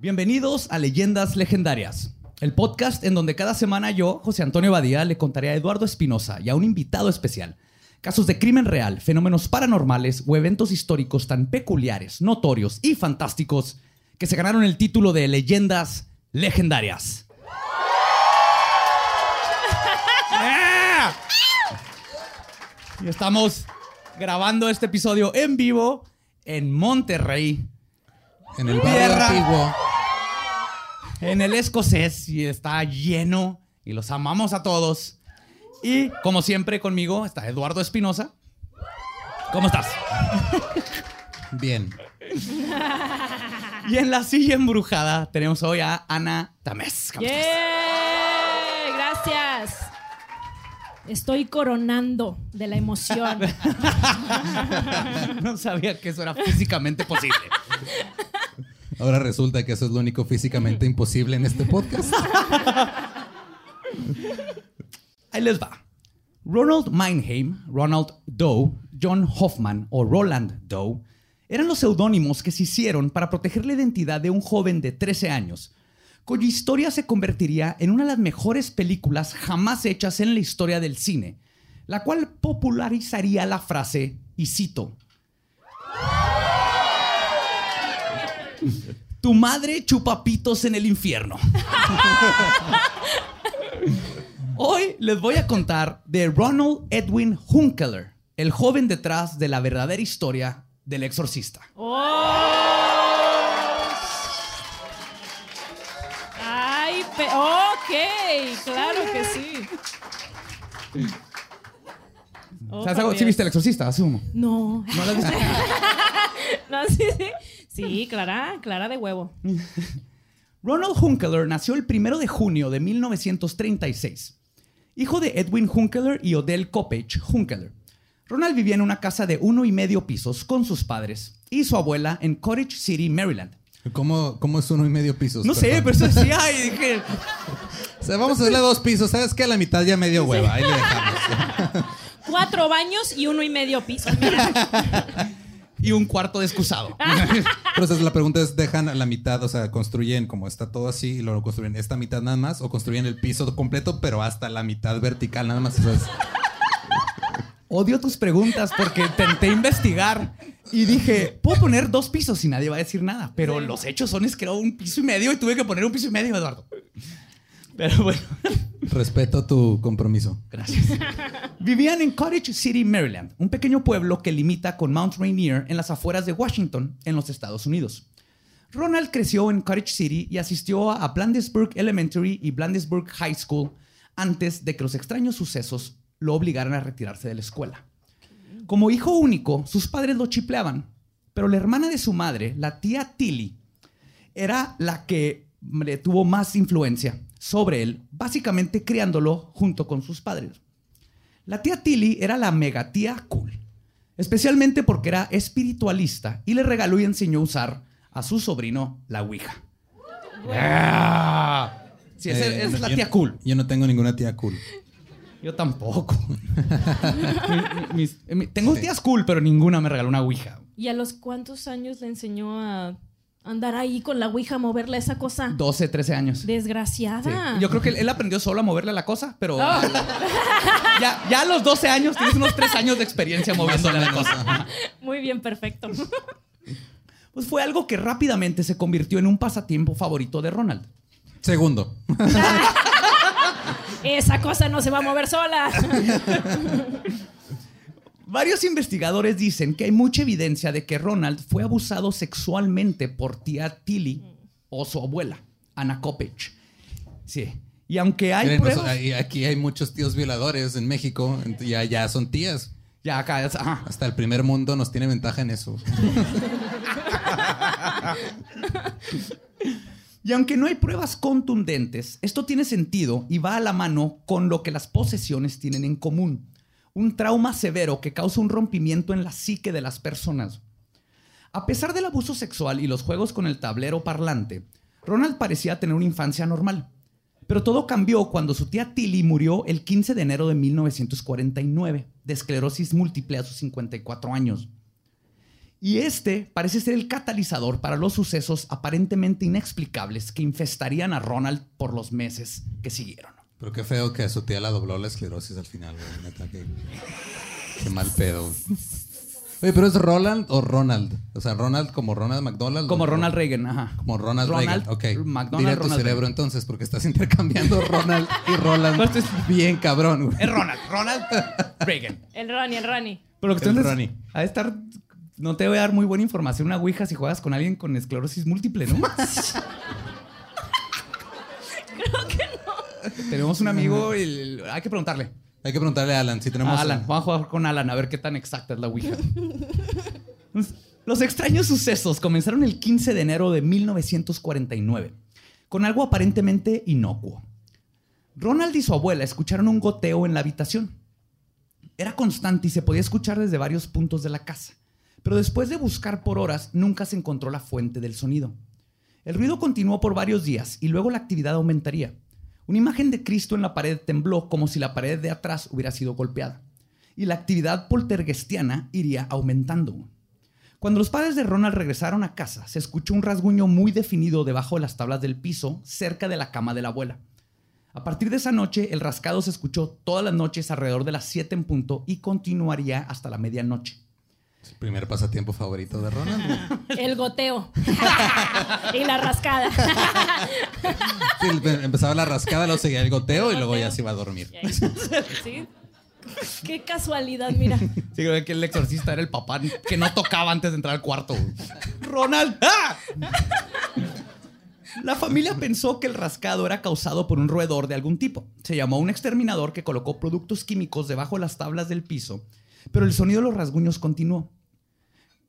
Bienvenidos a Leyendas Legendarias, el podcast en donde cada semana yo, José Antonio Badía, le contaré a Eduardo Espinosa y a un invitado especial casos de crimen real, fenómenos paranormales o eventos históricos tan peculiares, notorios y fantásticos que se ganaron el título de Leyendas Legendarias. ¡Yeah! Y estamos grabando este episodio en vivo en Monterrey, En el barrio Tierra. antiguo. En el escocés y está lleno y los amamos a todos. Y como siempre conmigo está Eduardo Espinosa. ¿Cómo estás? Bien. Y en la silla embrujada tenemos hoy a Ana Tamés. ¿Cómo estás? ¡Yay! Gracias. Estoy coronando de la emoción. No sabía que eso era físicamente posible. Ahora resulta que eso es lo único físicamente imposible en este podcast. Ahí les va. Ronald Meinheim, Ronald Doe, John Hoffman o Roland Doe eran los seudónimos que se hicieron para proteger la identidad de un joven de 13 años, cuya historia se convertiría en una de las mejores películas jamás hechas en la historia del cine, la cual popularizaría la frase, y cito, Tu madre chupa pitos en el infierno. Hoy les voy a contar de Ronald Edwin Hunkeler, el joven detrás de la verdadera historia del exorcista. Ay, pe- ok, claro que sí. Oh, ¿Sabes algo? ¿Sí viste el exorcista? Asumo. No. ¿No lo has visto? No, sí, sí. Sí, Clara, Clara de huevo. Ronald Hunkeler nació el 1 de junio de 1936. Hijo de Edwin Hunkeler y Odell Coppage Hunkeler. Ronald vivía en una casa de uno y medio pisos con sus padres y su abuela en Cottage City, Maryland. ¿Cómo, cómo es uno y medio pisos? No sé, pero eso decía y dije, O sea, vamos a hacerle dos pisos. ¿Sabes qué? A la mitad ya medio hueva. Ahí le dejamos. Cuatro baños y uno y medio piso. Mira. Y un cuarto de excusado. Pero esa es la pregunta es, ¿dejan a la mitad? O sea, construyen como está todo así y luego construyen esta mitad nada más o construyen el piso completo pero hasta la mitad vertical nada más. O sea, es- Odio tus preguntas porque intenté investigar y dije, puedo poner dos pisos y nadie va a decir nada. Pero los hechos son es que era un piso y medio y tuve que poner un piso y medio, Eduardo. Pero bueno, respeto tu compromiso. gracias. Vivían en Cottage City, Maryland, un pequeño pueblo que limita con Mount Rainier en las afueras de Washington, en los Estados Unidos. Ronald creció en Cottage City y asistió a Blandesburg Elementary y Blandesburg High School antes de que los extraños sucesos lo obligaran a retirarse de la escuela. Como hijo único, sus padres lo chipleaban, pero la hermana de su madre, la tía Tilly, era la que le tuvo más influencia sobre él, básicamente criándolo junto con sus padres. La tía Tilly era la mega tía cool, especialmente porque era espiritualista y le regaló y enseñó a usar a su sobrino la Ouija. Ah. Sí, esa, Eh, esa es la yo- tía cool. Yo no tengo ninguna tía cool. Yo tampoco. Mis- eh, tengo tías cool, pero ninguna me regaló una Ouija. ¿Y a los cuántos años le enseñó a andar ahí con la ouija, a moverle a esa cosa? 12, 13 años. Sí. Desgraciada. Yo creo que él, él aprendió solo a moverle a la cosa, pero Oh. ya, ya a los 12 años tienes unos 3 años de experiencia moviéndole a la cosa. Muy bien, perfecto. Pues fue algo que rápidamente se convirtió en un pasatiempo favorito de Ronald. Segundo. Esa cosa no se va a mover sola. Varios investigadores dicen que hay mucha evidencia de que Ronald fue abusado sexualmente por tía Tilly o su abuela, Anna Kopech. Sí. Y aunque hay Miren, pruebas... aquí hay muchos tíos violadores en México. Ya, ya son tías. Ya acá, es- ajá. Hasta el primer mundo nos tiene ventaja en eso. Y aunque no hay pruebas contundentes, esto tiene sentido y va a la mano con lo que las posesiones tienen en común. Un trauma severo que causa un rompimiento en la psique de las personas. A pesar del abuso sexual y los juegos con el tablero parlante, Ronald parecía tener una infancia normal. Pero todo cambió cuando su tía Tilly murió el 15 de enero de 1949 de esclerosis múltiple a sus 54 años. Y este parece ser el catalizador para los sucesos aparentemente inexplicables que infestarían a Ronald por los meses que siguieron. Pero qué feo que a su tía la dobló la esclerosis al final, güey. Neta, qué, qué mal pedo. Oye, pero es Roland o Ronald. O sea, Ronald como Ronald McDonald. Como Ronald Reagan, ajá. Como Ronald, Ronald Reagan. Ok. McDonald, Dile a tu Ronald cerebro Reagan. entonces, porque estás intercambiando Ronald y Roland. No, esto es- bien cabrón, güey. Es Ronald, Ronald Reagan. El Ronnie, el Ronnie. Pero lo que El estoy Ronnie. a estar no te voy a dar muy buena información una ouija si juegas con alguien con esclerosis múltiple, ¿no? Tenemos un amigo y el- hay que preguntarle. Hay que preguntarle a Alan si tenemos. A Alan, vamos a jugar con Alan a ver qué tan exacta es la ouija. Los extraños sucesos comenzaron el 15 de enero de 1949 con algo aparentemente inocuo. Ronald y su abuela escucharon un goteo en la habitación. Era constante y se podía escuchar desde varios puntos de la casa. Pero después de buscar por horas, nunca se encontró la fuente del sonido. El ruido continuó por varios días y luego la actividad aumentaría. Una imagen de Cristo en la pared tembló como si la pared de atrás hubiera sido golpeada. Y la actividad poltergestiana iría aumentando. Cuando los padres de Ronald regresaron a casa, se escuchó un rasguño muy definido debajo de las tablas del piso, cerca de la cama de la abuela. A partir de esa noche, el rascado se escuchó todas las noches alrededor de las 7 en punto y continuaría hasta la medianoche. Primer pasatiempo favorito de Ronald. El goteo. y la rascada. Sí, em- empezaba la rascada, luego seguía el goteo y luego ya se iba a dormir. ¿Sí? Qué casualidad, mira. Sí, creo que el exorcista era el papá que no tocaba antes de entrar al cuarto. Ronald. ¡ah! La familia pensó que el rascado era causado por un roedor de algún tipo. Se llamó a un exterminador que colocó productos químicos debajo de las tablas del piso, pero el sonido de los rasguños continuó.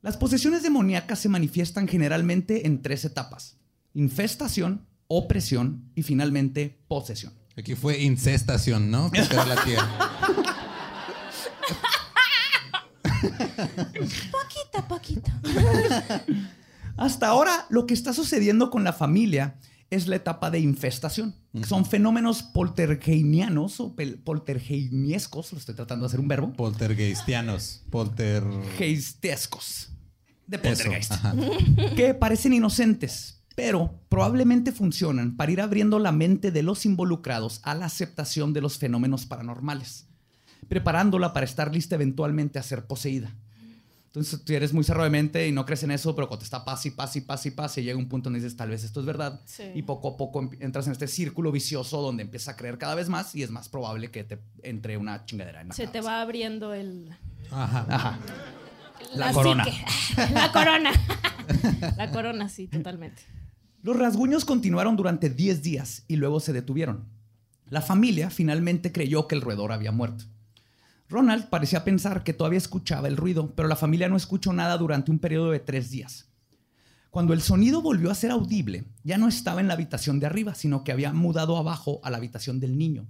Las posesiones demoníacas se manifiestan generalmente en tres etapas: infestación, opresión y finalmente posesión. Aquí fue incestación, ¿no? Porque era la tía. Poquito, poquito. Hasta ahora, lo que está sucediendo con la familia es la etapa de infestación. Son fenómenos poltergeinianos o poltergeiniescos, lo estoy tratando de hacer un verbo, Poltergeistianos. Polter. geistescos, de poltergeist, que parecen inocentes, pero probablemente funcionan para ir abriendo la mente de los involucrados a la aceptación de los fenómenos paranormales, preparándola para estar lista eventualmente a ser poseída. Entonces tú eres muy cerrado de mente y no crees en eso, pero cuando te está paz y paz y paz y paz y llega un punto donde dices, tal vez esto es verdad. Sí. Y poco a poco em- entras en este círculo vicioso donde empiezas a creer cada vez más y es más probable que te entre una chingadera en la Se te va abriendo el. Ajá. Ajá. La la corona. psique. La corona. La corona, sí, totalmente. Los rasguños continuaron durante 10 días y luego se detuvieron. La familia finalmente creyó que el roedor había muerto. Ronald parecía pensar que todavía escuchaba el ruido, pero la familia no escuchó nada durante un periodo de tres días. Cuando el sonido volvió a ser audible, ya no estaba en la habitación de arriba, sino que había mudado abajo a la habitación del niño.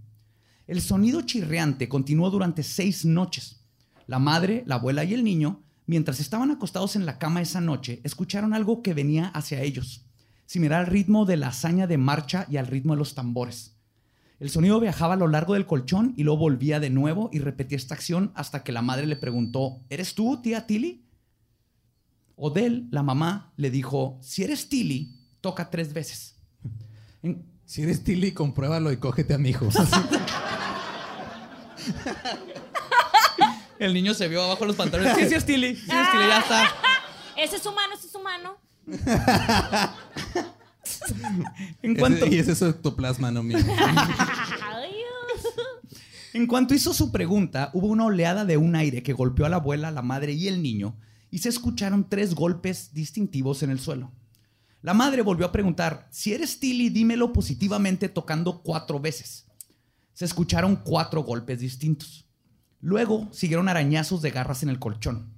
El sonido chirriante continuó durante seis noches. La madre, la abuela y el niño, mientras estaban acostados en la cama esa noche, escucharon algo que venía hacia ellos, similar al ritmo de la hazaña de marcha y al ritmo de los tambores. El sonido viajaba a lo largo del colchón y luego volvía de nuevo y repetía esta acción hasta que la madre le preguntó, ¿eres tú, tía Tilly? Odell, la mamá, le dijo, si eres Tilly, toca tres veces. En- Si eres Tilly, compruébalo y cógete a mi hijo. el niño se vio abajo de los pantalones. Sí, sí es Tilly, sí es Tilly, ya está. Ese es humano, ese es humano. En cuanto, Ese- y ese es su ectoplasma, no mío. En cuanto hizo su pregunta, hubo una oleada de un aire que golpeó a la abuela, la madre y el niño, y se escucharon tres golpes distintivos en el suelo. La madre volvió a preguntar, si eres Tilly, dímelo positivamente tocando cuatro veces. Se escucharon cuatro golpes distintos. Luego siguieron arañazos de garras en el colchón.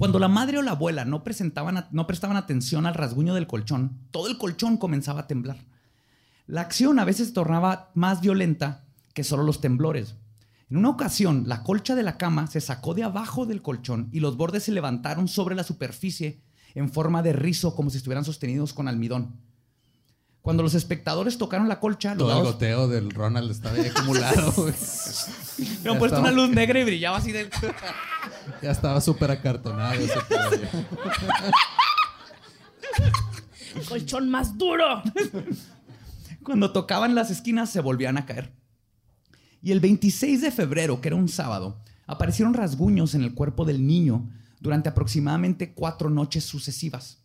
Cuando la madre o la abuela no, presentaban, no prestaban atención al rasguño del colchón, todo el colchón comenzaba a temblar. La acción a veces se tornaba más violenta que solo los temblores. En una ocasión, la colcha de la cama se sacó de abajo del colchón y los bordes se levantaron sobre la superficie en forma de rizo como si estuvieran sostenidos con almidón. Cuando los espectadores tocaron la colcha, los Todo el goteo del Ronald estaba ahí acumulado, güey. han puesto estaba- una luz negra y brillaba así de... Ya estaba súper acartonado. ese pedo. Colchón más duro. Cuando tocaban las esquinas se volvían a caer. Y el 26 de febrero, que era un sábado, aparecieron rasguños en el cuerpo del niño durante aproximadamente cuatro noches sucesivas.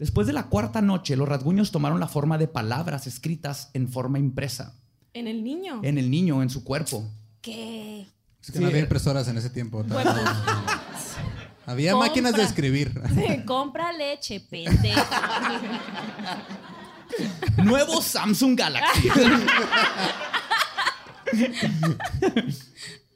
Después de la cuarta noche, los rasguños tomaron la forma de palabras escritas en forma impresa En el niño. en el niño, en su cuerpo. ¿Qué? Es que no había impresoras en ese tiempo. Bueno. Había Compra. máquinas de escribir. Compra leche, pendejo. Nuevo Samsung Galaxy.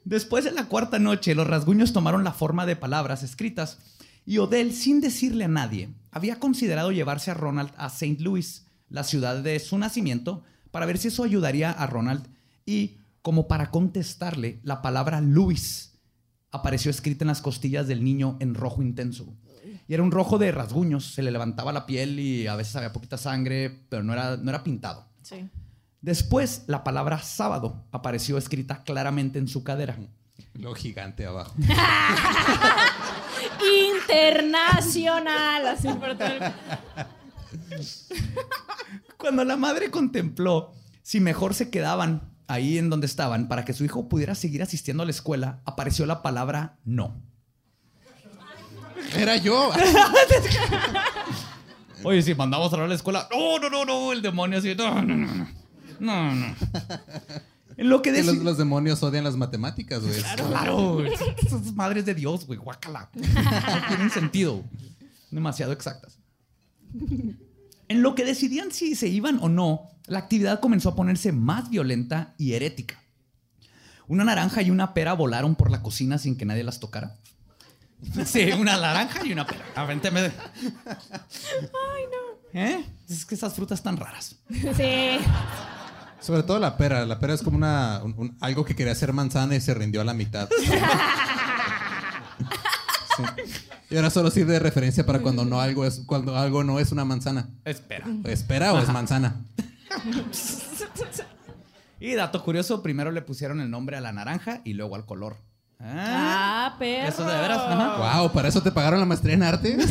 Después de la cuarta noche, los rasguños tomaron la forma de palabras escritas y Odell, sin decirle a nadie, había considerado llevarse a Ronald a St. Louis, la ciudad de su nacimiento, para ver si eso ayudaría a Ronald y, como para contestarle, la palabra Louis apareció escrita en las costillas del niño en rojo intenso. Y era un rojo de rasguños, se le levantaba la piel y a veces había poquita sangre, pero no era, no era pintado. Sí. Después, la palabra sábado apareció escrita claramente en su cadera. Lo gigante abajo. Internacional. Así por todo el- Cuando la madre contempló si mejor se quedaban ahí en donde estaban para que su hijo pudiera seguir asistiendo a la escuela, apareció la palabra no. Era yo. Oye, si mandamos a la escuela, no, no, no, no, el demonio así, no, no, no, no, no, no. En lo que los, demonios odian las matemáticas, güey. Claro, esas madres de Dios, güey, guácala. No tienen sentido. Demasiado exactas. En lo que decidían si se iban o no, la actividad comenzó a ponerse más violenta y herética. Una naranja y una pera volaron por la cocina sin que nadie las tocara. Sí, una naranja y una pera. Avénteme. Ay, no. ¿Eh? Es que esas frutas están raras. Sí. Sobre todo la pera. La pera es como una, un- un- algo que quería ser manzana y se rindió a la mitad. Sí. Y ahora solo sirve de referencia para cuando no algo es cuando algo no es una manzana. Espera. ¿Espera o es manzana? Y dato curioso, primero le pusieron el nombre a la naranja y luego al color. Ah, Ah, perro. Eso de veras, ajá. Wow, ¿para eso te pagaron la maestría en arte?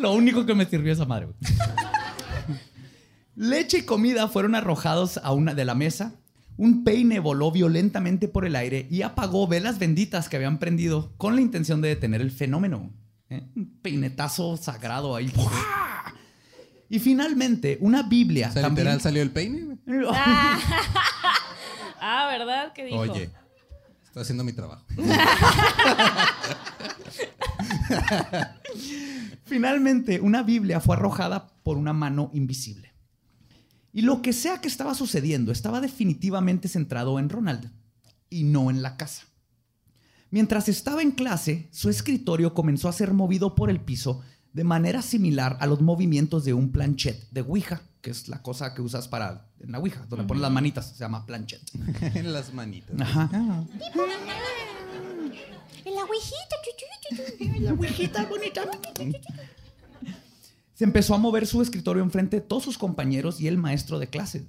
Lo único que me sirvió esa madre. güey. Leche y comida fueron arrojados a una de la mesa. Un peine voló violentamente por el aire y apagó velas benditas que habían prendido con la intención de detener el fenómeno. ¿eh? Un peinetazo sagrado ahí. Y finalmente, una Biblia O sea, también. literal salió el peine. güey. Ah, ¿verdad? ¿Qué dijo? Oye, estoy haciendo mi trabajo. Finalmente, una Biblia fue arrojada por una mano invisible. Y lo que sea que estaba sucediendo estaba definitivamente centrado en Ronald y no en la casa. Mientras estaba en clase, su escritorio comenzó a ser movido por el piso de manera similar a los movimientos de un planchet de Ouija, que es la cosa que usas para en la Ouija, donde pones las manitas, se llama planchet. en las manitas. Ajá. En la ouijita, chu, chu, chu, chu. La ouijita bonita. Se empezó a mover su escritorio enfrente de todos sus compañeros y el maestro de clase.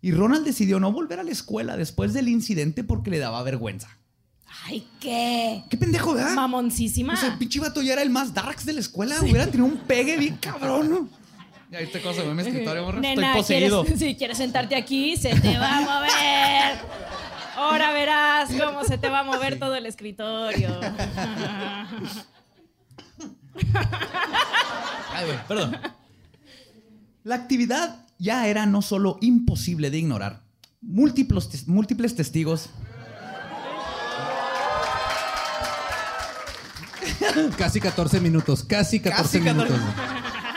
Y Ronald decidió no volver a la escuela después del incidente porque le daba vergüenza. Ay, ¿qué? ¿Qué pendejo, verdad? Mamoncísima. O sea, el pinche vato ya era el más darks de la escuela. Hubiera tenido un pegue bien cabrón, viste cosa, mi escritorio, morra. Estoy poseído. ¿quieres, si quieres sentarte aquí, se te va a mover. Ahora verás cómo se te va a mover todo el escritorio. Ay, güey, perdón. La actividad ya era no solo imposible de ignorar. Múltiples, tes- múltiples testigos Casi 14 minutos, casi 14 Casi 14. minutos.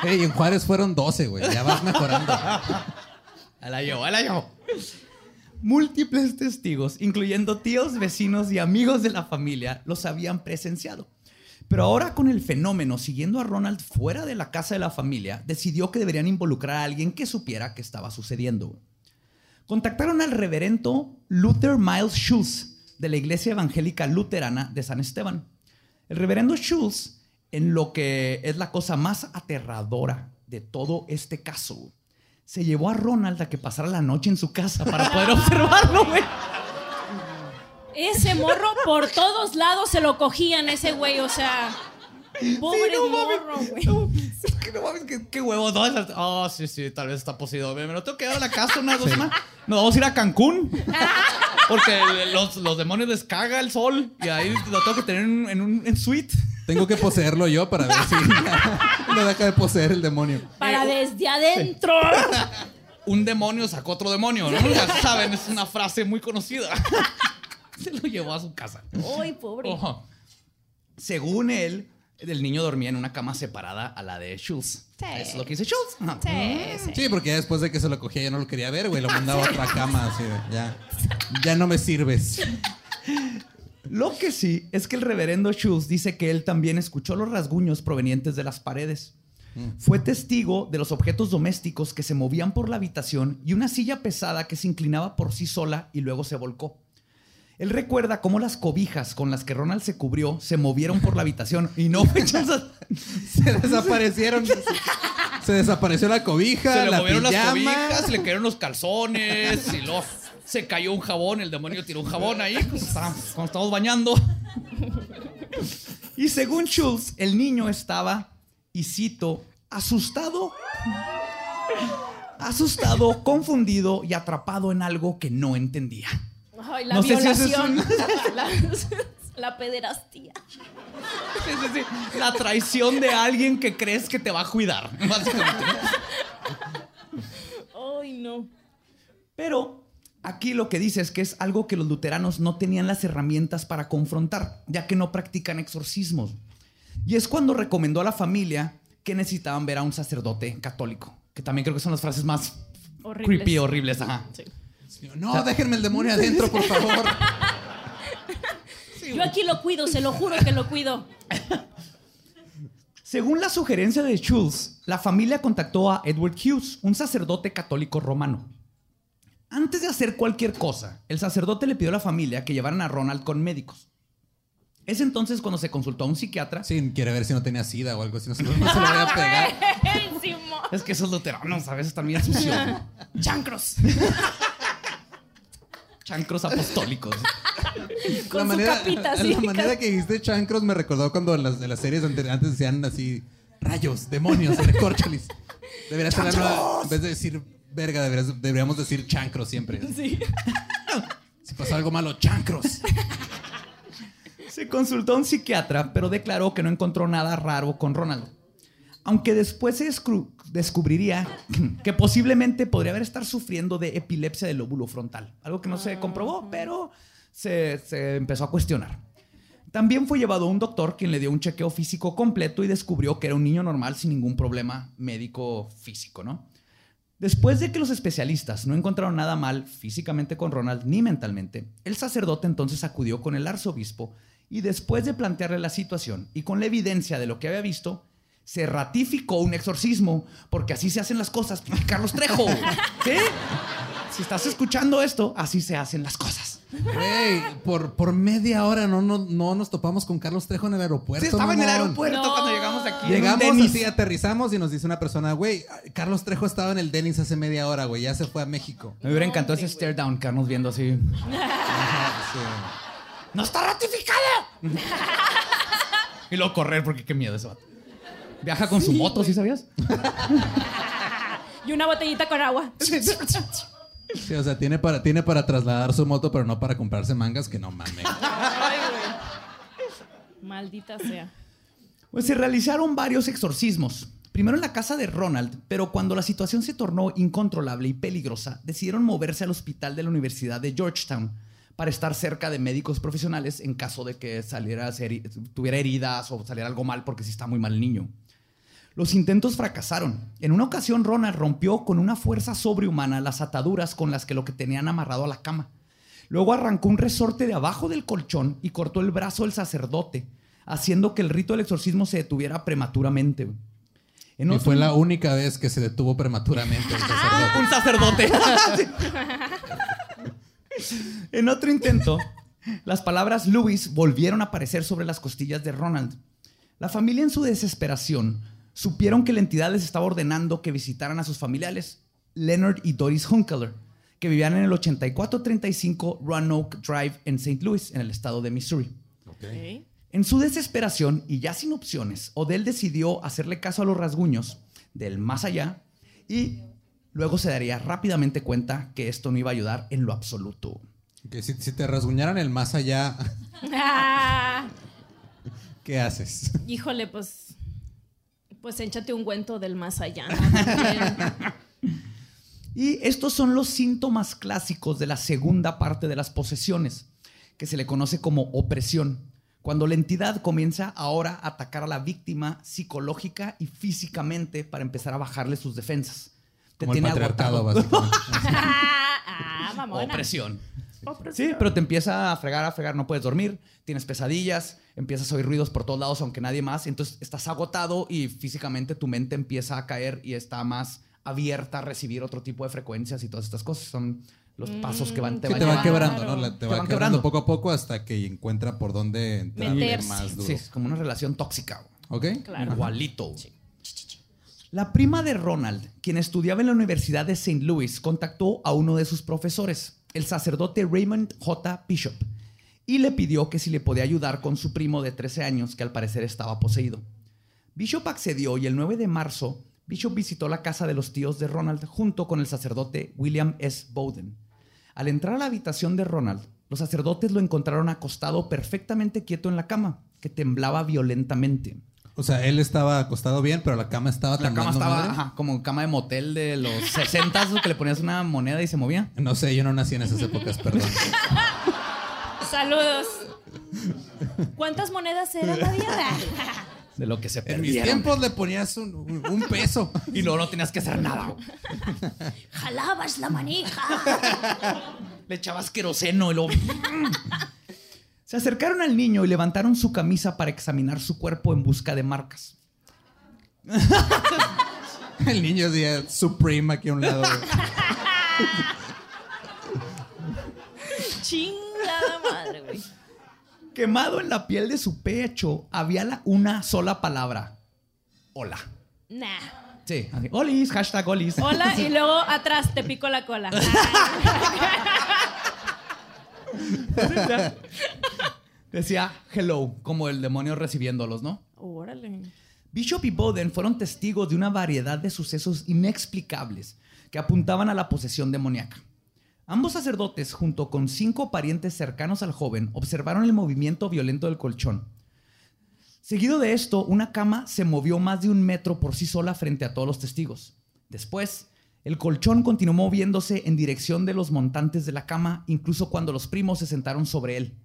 en Juárez fueron 12, güey. Ya vas mejorando. A la yo, a la yo. Múltiples testigos, incluyendo tíos, vecinos y amigos de la familia, los habían presenciado. Pero ahora con el fenómeno siguiendo a Ronald fuera de la casa de la familia, decidió que deberían involucrar a alguien que supiera qué estaba sucediendo. Contactaron al reverendo Luther Miles Schultz de la Iglesia Evangélica Luterana de San Esteban. El reverendo Schultz, en lo que es la cosa más aterradora de todo este caso, se llevó a Ronald a que pasara la noche en su casa para poder observarlo, güey. Ese morro por todos lados se lo cogían ese güey, o sea. Pobre Sí, no morro, güey. No, es que no mames, qué, qué huevo. No, Ah, sí, sí, tal vez está poseído. Me me lo tengo que llevar a la casa unas dos semanas. Nos vamos a ir a Cancún. Porque los, los demonios les caga el sol. Y ahí lo tengo que tener en, en un en suite. Tengo que poseerlo yo para ver si lo deja de poseer el demonio. Para desde adentro. Un demonio sacó otro demonio, ¿no? Ya saben, es una frase muy conocida. Se lo llevó a su casa. Ay, pobre. Ojo. Según él, el niño dormía en una cama separada a la de Schultz. Sí. Eso es lo que dice Schultz. Ajá. Sí, sí. Sí, porque ya después de que se lo cogía ya no lo quería ver, güey. Lo mandaba a otra cama, así de, ya. Ya no me sirves. Lo que sí es que el reverendo Schultz dice que él también escuchó los rasguños provenientes de las paredes. Fue testigo de los objetos domésticos que se movían por la habitación y una silla pesada que se inclinaba por sí sola y luego se volcó. Él recuerda cómo las cobijas con las que Ronald se cubrió se movieron por la habitación y no. Se desaparecieron. Se desapareció la cobija, Se le la movieron las cobijas, se le cayeron los calzones y luego se cayó un jabón, el demonio tiró un jabón ahí pues, cuando estamos bañando. Y según Schultz, el niño estaba, y cito, asustado, asustado, confundido y atrapado en algo que no entendía. Ay, la No sé si es la, la pederastía. Sí, sí, sí. La traición de alguien que crees que te va a cuidar, básicamente. Ay, no. Pero aquí lo que dice es que es algo que los luteranos no tenían las herramientas para confrontar, ya que no practican exorcismos. Y es cuando recomendó a la familia que necesitaban ver a un sacerdote católico, que también creo que son las frases más Horribles. creepy, horribles. Ajá. Sí. No, déjenme el demonio adentro, por favor. Yo aquí lo cuido, se lo juro que lo cuido. Según la sugerencia de Schultz, la familia contactó a Edward Hughes, un sacerdote católico romano. Antes de hacer cualquier cosa, el sacerdote le pidió a la familia que llevaran a Ronald con médicos. Es entonces cuando se consultó a un psiquiatra. Sí, quiere ver si no tenía sida o algo así. No se, no se lo voy a pegar. Es que esos luteranos a veces bien sucios. Chancros. Chancros apostólicos. Con su capita así. La manera que dijiste chancros me recordó cuando en las, en las series ante- antes decían así rayos, demonios, recorcholis. Debería ser la nueva- en vez de decir verga, deberías- deberíamos decir chancros siempre. Sí. Si pasó algo malo, chancros. Se consultó a un psiquiatra, pero declaró que no encontró nada raro con Ronald. Aunque después se descubriría que posiblemente podría haber estar sufriendo de epilepsia del lóbulo frontal. Algo que no se comprobó, pero se, se empezó a cuestionar. También fue llevado a un doctor quien le dio un chequeo físico completo y descubrió que era un niño normal sin ningún problema médico físico, ¿no? Después de que los especialistas no encontraron nada mal físicamente con Ronald ni mentalmente, el sacerdote entonces acudió con el arzobispo y después de plantearle la situación y con la evidencia de lo que había visto, se ratificó un exorcismo, porque así se hacen las cosas, Carlos Trejo. ¿Sí? Si estás escuchando esto, así se hacen las cosas. Güey, por, por media hora no, no, no nos topamos con Carlos Trejo en el aeropuerto. Sí, estaba en el aeropuerto No. cuando llegamos aquí. Llegamos así, aterrizamos y nos dice una persona, güey, Carlos Trejo estaba en el Denis hace media hora, güey, ya se fue a México. Me hubiera encantado ese stare down, quedarnos viendo así. ¡No está ratificado! y luego correr, porque qué miedo ese vato. Viaja con su moto, ¿sí sabías? Y una botellita con agua. Sí, o sea, tiene para, tiene para trasladar su moto, pero no para comprarse mangas, que no mames. Ay, güey. Maldita sea. Pues se realizaron varios exorcismos. Primero en la casa de Ronald, pero cuando la situación se tornó incontrolable y peligrosa, decidieron moverse al hospital de la Universidad de Georgetown para estar cerca de médicos profesionales en caso de que saliera, a ser- tuviera heridas o saliera algo mal, porque sí está muy mal el niño. Los intentos fracasaron. En una ocasión, Ronald rompió con una fuerza sobrehumana las ataduras con las que lo que tenían amarrado a la cama. Luego arrancó un resorte de abajo del colchón y cortó el brazo del sacerdote, haciendo que el rito del exorcismo se detuviera prematuramente. En Y otro- fue la única vez que se detuvo prematuramente el sacerdote. un sacerdote. en otro intento, las palabras Louis volvieron a aparecer sobre las costillas de Ronald. La familia en su desesperación supieron que la entidad les estaba ordenando que visitaran a sus familiares, Leonard y Doris Hunkeler, que vivían en el 8435 Roanoke Drive en St. Louis, en el estado de Missouri. Ok. En su desesperación y ya sin opciones, Odell decidió hacerle caso a los rasguños del más allá y luego se daría rápidamente cuenta que esto no iba a ayudar en lo absoluto. Que si, si te rasguñaran el más allá, Ah, ¿qué haces? híjole, pues. Pues échate un cuento del más allá. Y estos son los síntomas clásicos de la segunda parte de las posesiones, que se le conoce como opresión, cuando la entidad comienza ahora a atacar a la víctima psicológica y físicamente para empezar a bajarle sus defensas. Te Como el tiene patriarcado, agotado. básicamente. ah, mamona. Opresión. Sí, pero te empieza a fregar, a fregar, no puedes dormir, tienes pesadillas, empiezas a oír ruidos por todos lados, aunque nadie más, entonces estás agotado y físicamente tu mente empieza a caer y está más abierta a recibir otro tipo de frecuencias y todas estas cosas. Son los pasos que van, te Sí, van te va llevando. quebrando, Claro. ¿no? La- te, Te va van quebrando quebrando. poco a poco hasta que encuentra por dónde Meterse. más duro. Sí, es como una relación tóxica. ¿Ok? Claro. Igualito. La prima de Ronald, quien estudiaba en la Universidad de St. Louis, contactó a uno de sus profesores, el sacerdote Raymond J. Bishop, y le pidió que si le podía ayudar con su primo de 13 años, que al parecer estaba poseído. Bishop accedió y el 9 de marzo, Bishop visitó la casa de los tíos de Ronald junto con el sacerdote William S. Bowden. Al entrar a la habitación de Ronald, los sacerdotes lo encontraron acostado perfectamente quieto en la cama, que temblaba violentamente. O sea, él estaba acostado bien, pero la cama estaba La cama estaba madre. ajá, como cama de motel de los 60 que le ponías una moneda y se movía. No sé, yo no nací en esas épocas, perdón. Saludos. ¿Cuántas monedas era la vida? De lo que se En mis perdieron. tiempos le ponías un, un- un peso. Y luego no tenías que hacer nada. Jalabas la manija. Le echabas queroseno y luego... Se acercaron al niño y levantaron su camisa para examinar su cuerpo en busca de marcas. El niño decía Supreme aquí a un lado. Chingada madre, güey. Quemado en la piel de su pecho había la- una sola palabra. Hola. Nah. Sí, así, olis, hashtag olis. Hola, y luego atrás te pico la cola. Decía hello, como el demonio recibiéndolos, ¿no? Órale. Bishop y Bowden fueron testigos de una variedad de sucesos inexplicables que apuntaban a la posesión demoníaca. Ambos sacerdotes, junto con cinco parientes cercanos al joven, observaron el movimiento violento del colchón. Seguido de esto, una cama se movió más de un metro por sí sola frente a todos los testigos. Después, el colchón continuó moviéndose en dirección de los montantes de la cama, incluso cuando los primos se sentaron sobre él.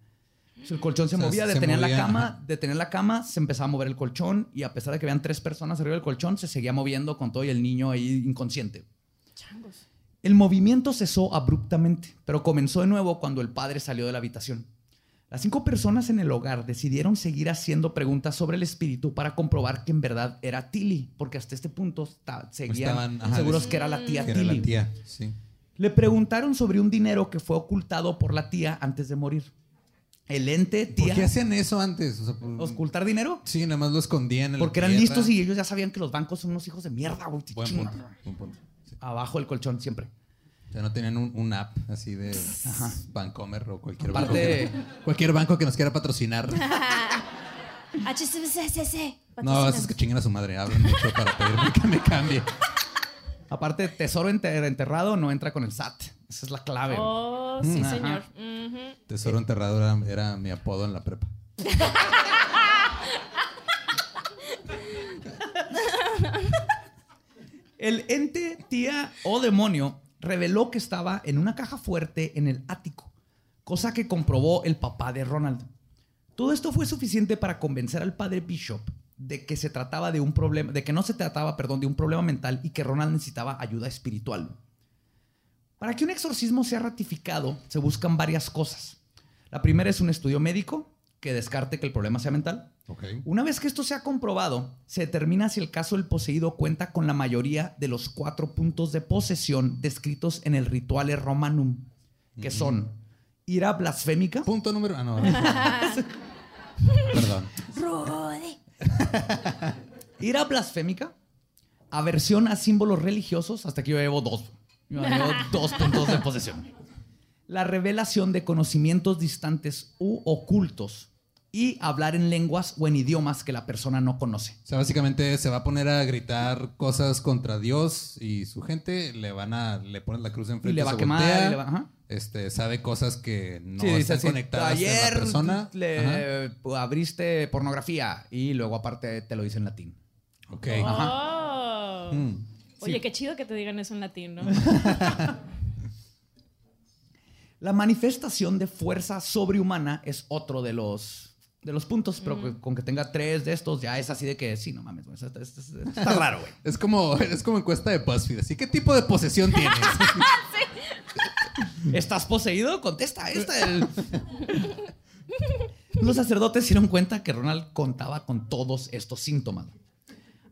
O sea, El colchón se O sea, movía, detenía la cama, detenía la cama, se empezaba a mover el colchón y a pesar de que habían tres personas arriba del colchón, se seguía moviendo con todo y el niño ahí inconsciente. Changos. El movimiento cesó abruptamente, pero comenzó de nuevo cuando el padre salió de la habitación. Las cinco personas en el hogar decidieron seguir haciendo preguntas sobre el espíritu para comprobar que en verdad era Tilly, porque hasta este punto seguían Estaban, ajá, seguros que era la tía Que era Tilly. la tía, sí. Le preguntaron sobre un dinero que fue ocultado por la tía antes de morir. El ente, ¿Por tía, qué hacían eso antes? O sea, por- ¿ocultar dinero? Sí, nada más lo escondían en la Porque eran listos y ellos ya sabían que los bancos son unos hijos de mierda, güey. Buen Chinga. punto, buen punto. Sí. Abajo del colchón siempre. O sea, no tenían un, un app así de Bancomer o cualquier banco. Aparte- que- cualquier banco que nos quiera patrocinar. HCCCC. No, es que chinguen a su madre. Hablan mucho para pedirme que me cambie. Aparte, tesoro enter- enterrado no entra con el SAT. Esa es la clave. Oh, sí, Ajá. señor. Ujú. Tesoro enterrado era, era mi apodo en la prepa. El ente, tía o demonio reveló que estaba en una caja fuerte en el ático, cosa que comprobó el papá de Ronald. Todo esto fue suficiente para convencer al padre Bishop de que se trataba de un problema, de que no se trataba, perdón, de un problema mental y que Ronald necesitaba ayuda espiritual. Para que un exorcismo sea ratificado, se buscan varias cosas. La primera es un estudio médico que descarte que el problema sea mental. Una vez que esto se ha comprobado, se determina si el caso del poseído cuenta con la mayoría de los cuatro puntos de posesión descritos en el Rituale Romanum, que son ira blasfémica, Punto número. Ah, no. Perdón. Rudy. ira blasfémica, aversión a símbolos religiosos, hasta aquí yo llevo dos. Yo llevo dos puntos de posesión. La revelación de conocimientos distantes u ocultos y hablar en lenguas o en idiomas que la persona no conoce. O sea, básicamente se va a poner a gritar cosas contra Dios y su gente. Le van a. Le ponen la cruz enfrente. Y le va se a quemar. voltea, y le va- ajá. Este, sabe cosas que no Sí, están así, conectadas Ayer la persona. Ajá. le abriste pornografía y luego aparte te lo dice en latín. Ok. Oh. Mm. Oye, qué chido que te digan eso en latín, ¿no? La manifestación de fuerza sobrehumana es otro de los, de los puntos, pero que- con que tenga tres de estos ya es así de que sí, no mames, güey, está, está- está- está raro, güey. Es como, es como encuesta de BuzzFeed. Así, ¿qué tipo de posesión tienes? ¿Estás poseído? Contesta esta. el- Los sacerdotes se dieron cuenta que Ronald contaba con todos estos síntomas.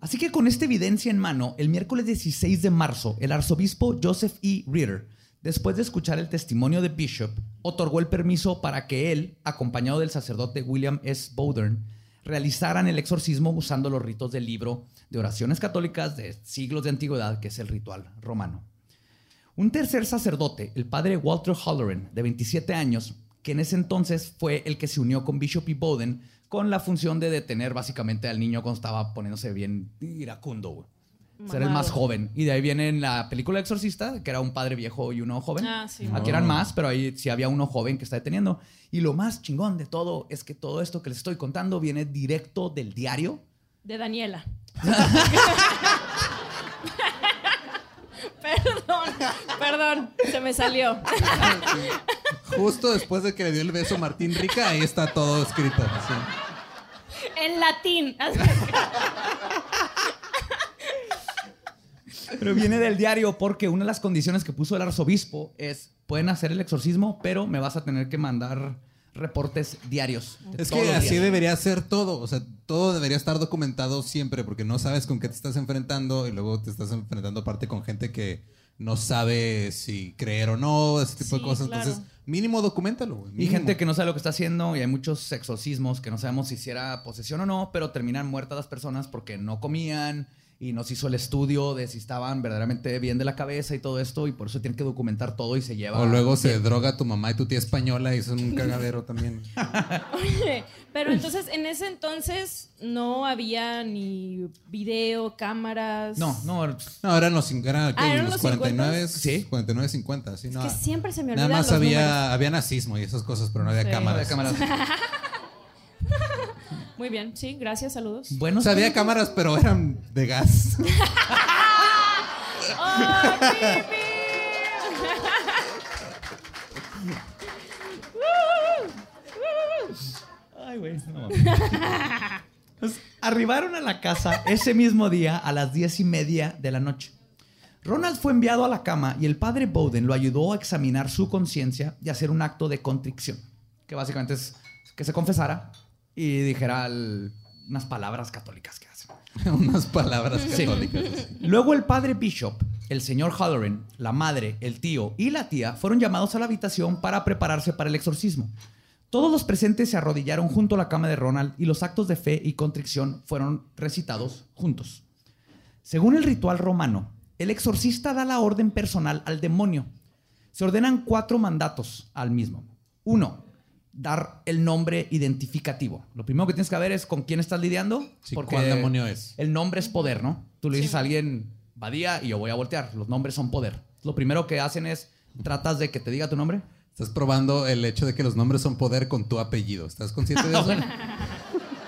Así que con esta evidencia en mano, el miércoles 16 de marzo, el arzobispo Joseph E. Reeder, después de escuchar el testimonio de Bishop, otorgó el permiso para que él, acompañado del sacerdote William S. Bowdern, realizaran el exorcismo usando los ritos del libro de oraciones católicas de siglos de antigüedad, que es el ritual romano. Un tercer sacerdote, el padre Walter Halloran, de 27 años, que en ese entonces fue el que se unió con Bishop y Bowden con la función de detener básicamente al niño cuando estaba poniéndose bien iracundo, Ser el más joven. Y de ahí viene en la película Exorcista, que era un padre viejo y uno joven. Ah, sí. Aquí eran más, pero ahí sí había uno joven que está deteniendo. Y lo más chingón de todo es que todo esto que les estoy contando viene directo del diario De Daniela. perdón, perdón, se me salió. Justo después de que le dio el beso a Martín Rica, ahí está todo escrito. En latín. Pero viene del diario porque una de las condiciones que puso el arzobispo es, pueden hacer el exorcismo, pero me vas a tener que mandar reportes diarios. Es que así días". debería ser todo. O sea, todo debería estar documentado siempre porque no sabes con qué te estás enfrentando y luego te estás enfrentando aparte con gente que no sabe si creer o no, ese tipo de cosas. claro. Entonces, mínimo documentalo. Y gente que no sabe lo que está haciendo y hay muchos exorcismos que no sabemos si hiciera posesión o no, pero terminan muertas las personas porque no comían y no se hizo el estudio de si estaban verdaderamente bien de la cabeza y todo esto y por eso tienen que documentar todo y se lleva... O luego se droga tu mamá y tu tía española y es un cagadero también. Oye, pero entonces en ese entonces no había ni video, cámaras. No, no, No, eran los, eran. Ah, ¿eran los los 49, 50s? Sí. 49, 50, sí, no. Que siempre se me Nada olvidan más los había, números. había nazismo y esas cosas, pero no había Sí. cámaras. de cámaras. Muy bien, sí, gracias, saludos. Bueno, O sea, había cámaras, pero eran de gas. ¡Oh! Ay, güey. no. Pues, arribaron a la casa ese mismo día a las diez y media de la noche. Ronald fue enviado a la cama y el padre Bowden lo ayudó a examinar su conciencia y hacer un acto de contrición, que básicamente es que se confesara y dijera el- unas palabras católicas que hacen. Unas palabras católicas. Luego el padre Bishop, el señor Halloran, la madre, el tío y la tía fueron llamados a la habitación para prepararse para el exorcismo. Todos los presentes se arrodillaron junto a la cama de Ronald y los actos de fe y contrición fueron recitados juntos. Según el ritual romano, el exorcista da la orden personal al demonio. Se ordenan cuatro mandatos al mismo. Uno, dar el nombre identificativo. Lo primero que tienes que ver es con quién estás lidiando. Sí, ¿cuál demonio es? El nombre es poder, ¿no? Tú le dices a alguien, Badía, y yo voy a voltear. Los nombres son poder. Lo primero que hacen es, tratas de que te diga tu nombre. Estás probando el hecho de que los nombres son poder con tu apellido. ¿Estás consciente de eso?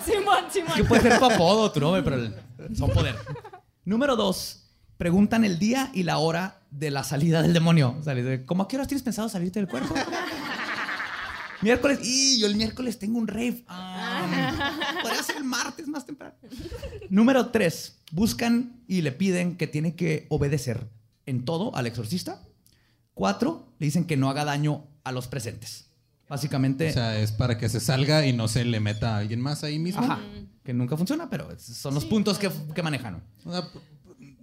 Simón, Simón. Que puede ser tu apodo, tu nombre, pero el- son poder. Número dos, preguntan el día y la hora de la salida del demonio. O sea, ¿Cómo a qué horas tienes pensado salirte del cuerpo? Miércoles. Y yo el miércoles tengo un rave. Ah, Podría ser el martes más temprano. Número tres. Buscan y le piden que tiene que obedecer en todo al exorcista. Cuatro. Le dicen que no haga daño a los presentes. Básicamente. O sea, es para que se salga y no se le meta a alguien más ahí mismo. ajá, que nunca funciona, pero son los puntos que, que manejan.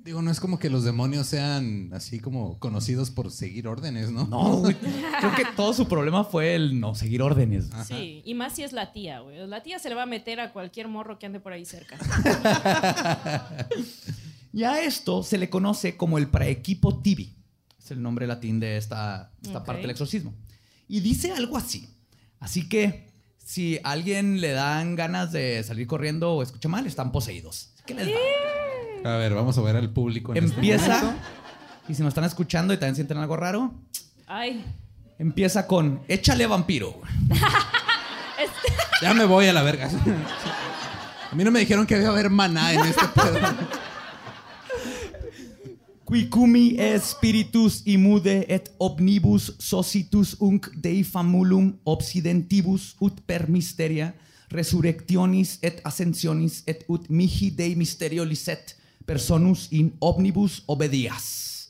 Digo, no es como que los demonios sean así como conocidos por seguir órdenes, ¿no? No, güey. Creo que todo su problema fue el no seguir órdenes. Sí, y más si es la tía, güey. La tía se le va a meter a cualquier morro que ande por ahí cerca. Y a esto se le conoce como el praequipo tibi. Es el nombre latín de esta, esta parte del exorcismo. Y dice algo así. Así que si a alguien le dan ganas de salir corriendo o escucha mal, están poseídos. Así que les va. A ver, vamos a ver al público. En este Empieza. y si nos están escuchando y también sienten algo raro, Ay. empieza con échale vampiro. Ya me voy a la verga. A mí no me dijeron que iba a haber maná en este pedo. Quicumi spiritus imude et omnibus socitus unc dei famulum obsidentibus ut per mysteria resurrectionis et ascensionis et ut mihi dei mysterio licet personus in omnibus obedias.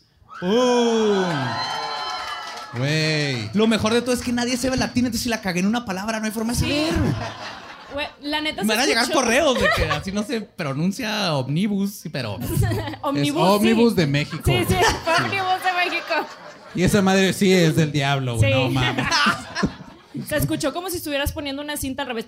Güey. Lo mejor de todo es que nadie sabe latín, entonces si la cagué en una palabra no hay forma de saber. Güey, la neta Me van a llegar escuchó- correos de que así no se pronuncia omnibus, sí, pero Es Omnibus. Ómnibus sí. de México. Sí, sí, Omnibus de México. Y esa madre sí es del diablo, güey. Sí. No mames. Se escuchó como si estuvieras poniendo una cinta al revés.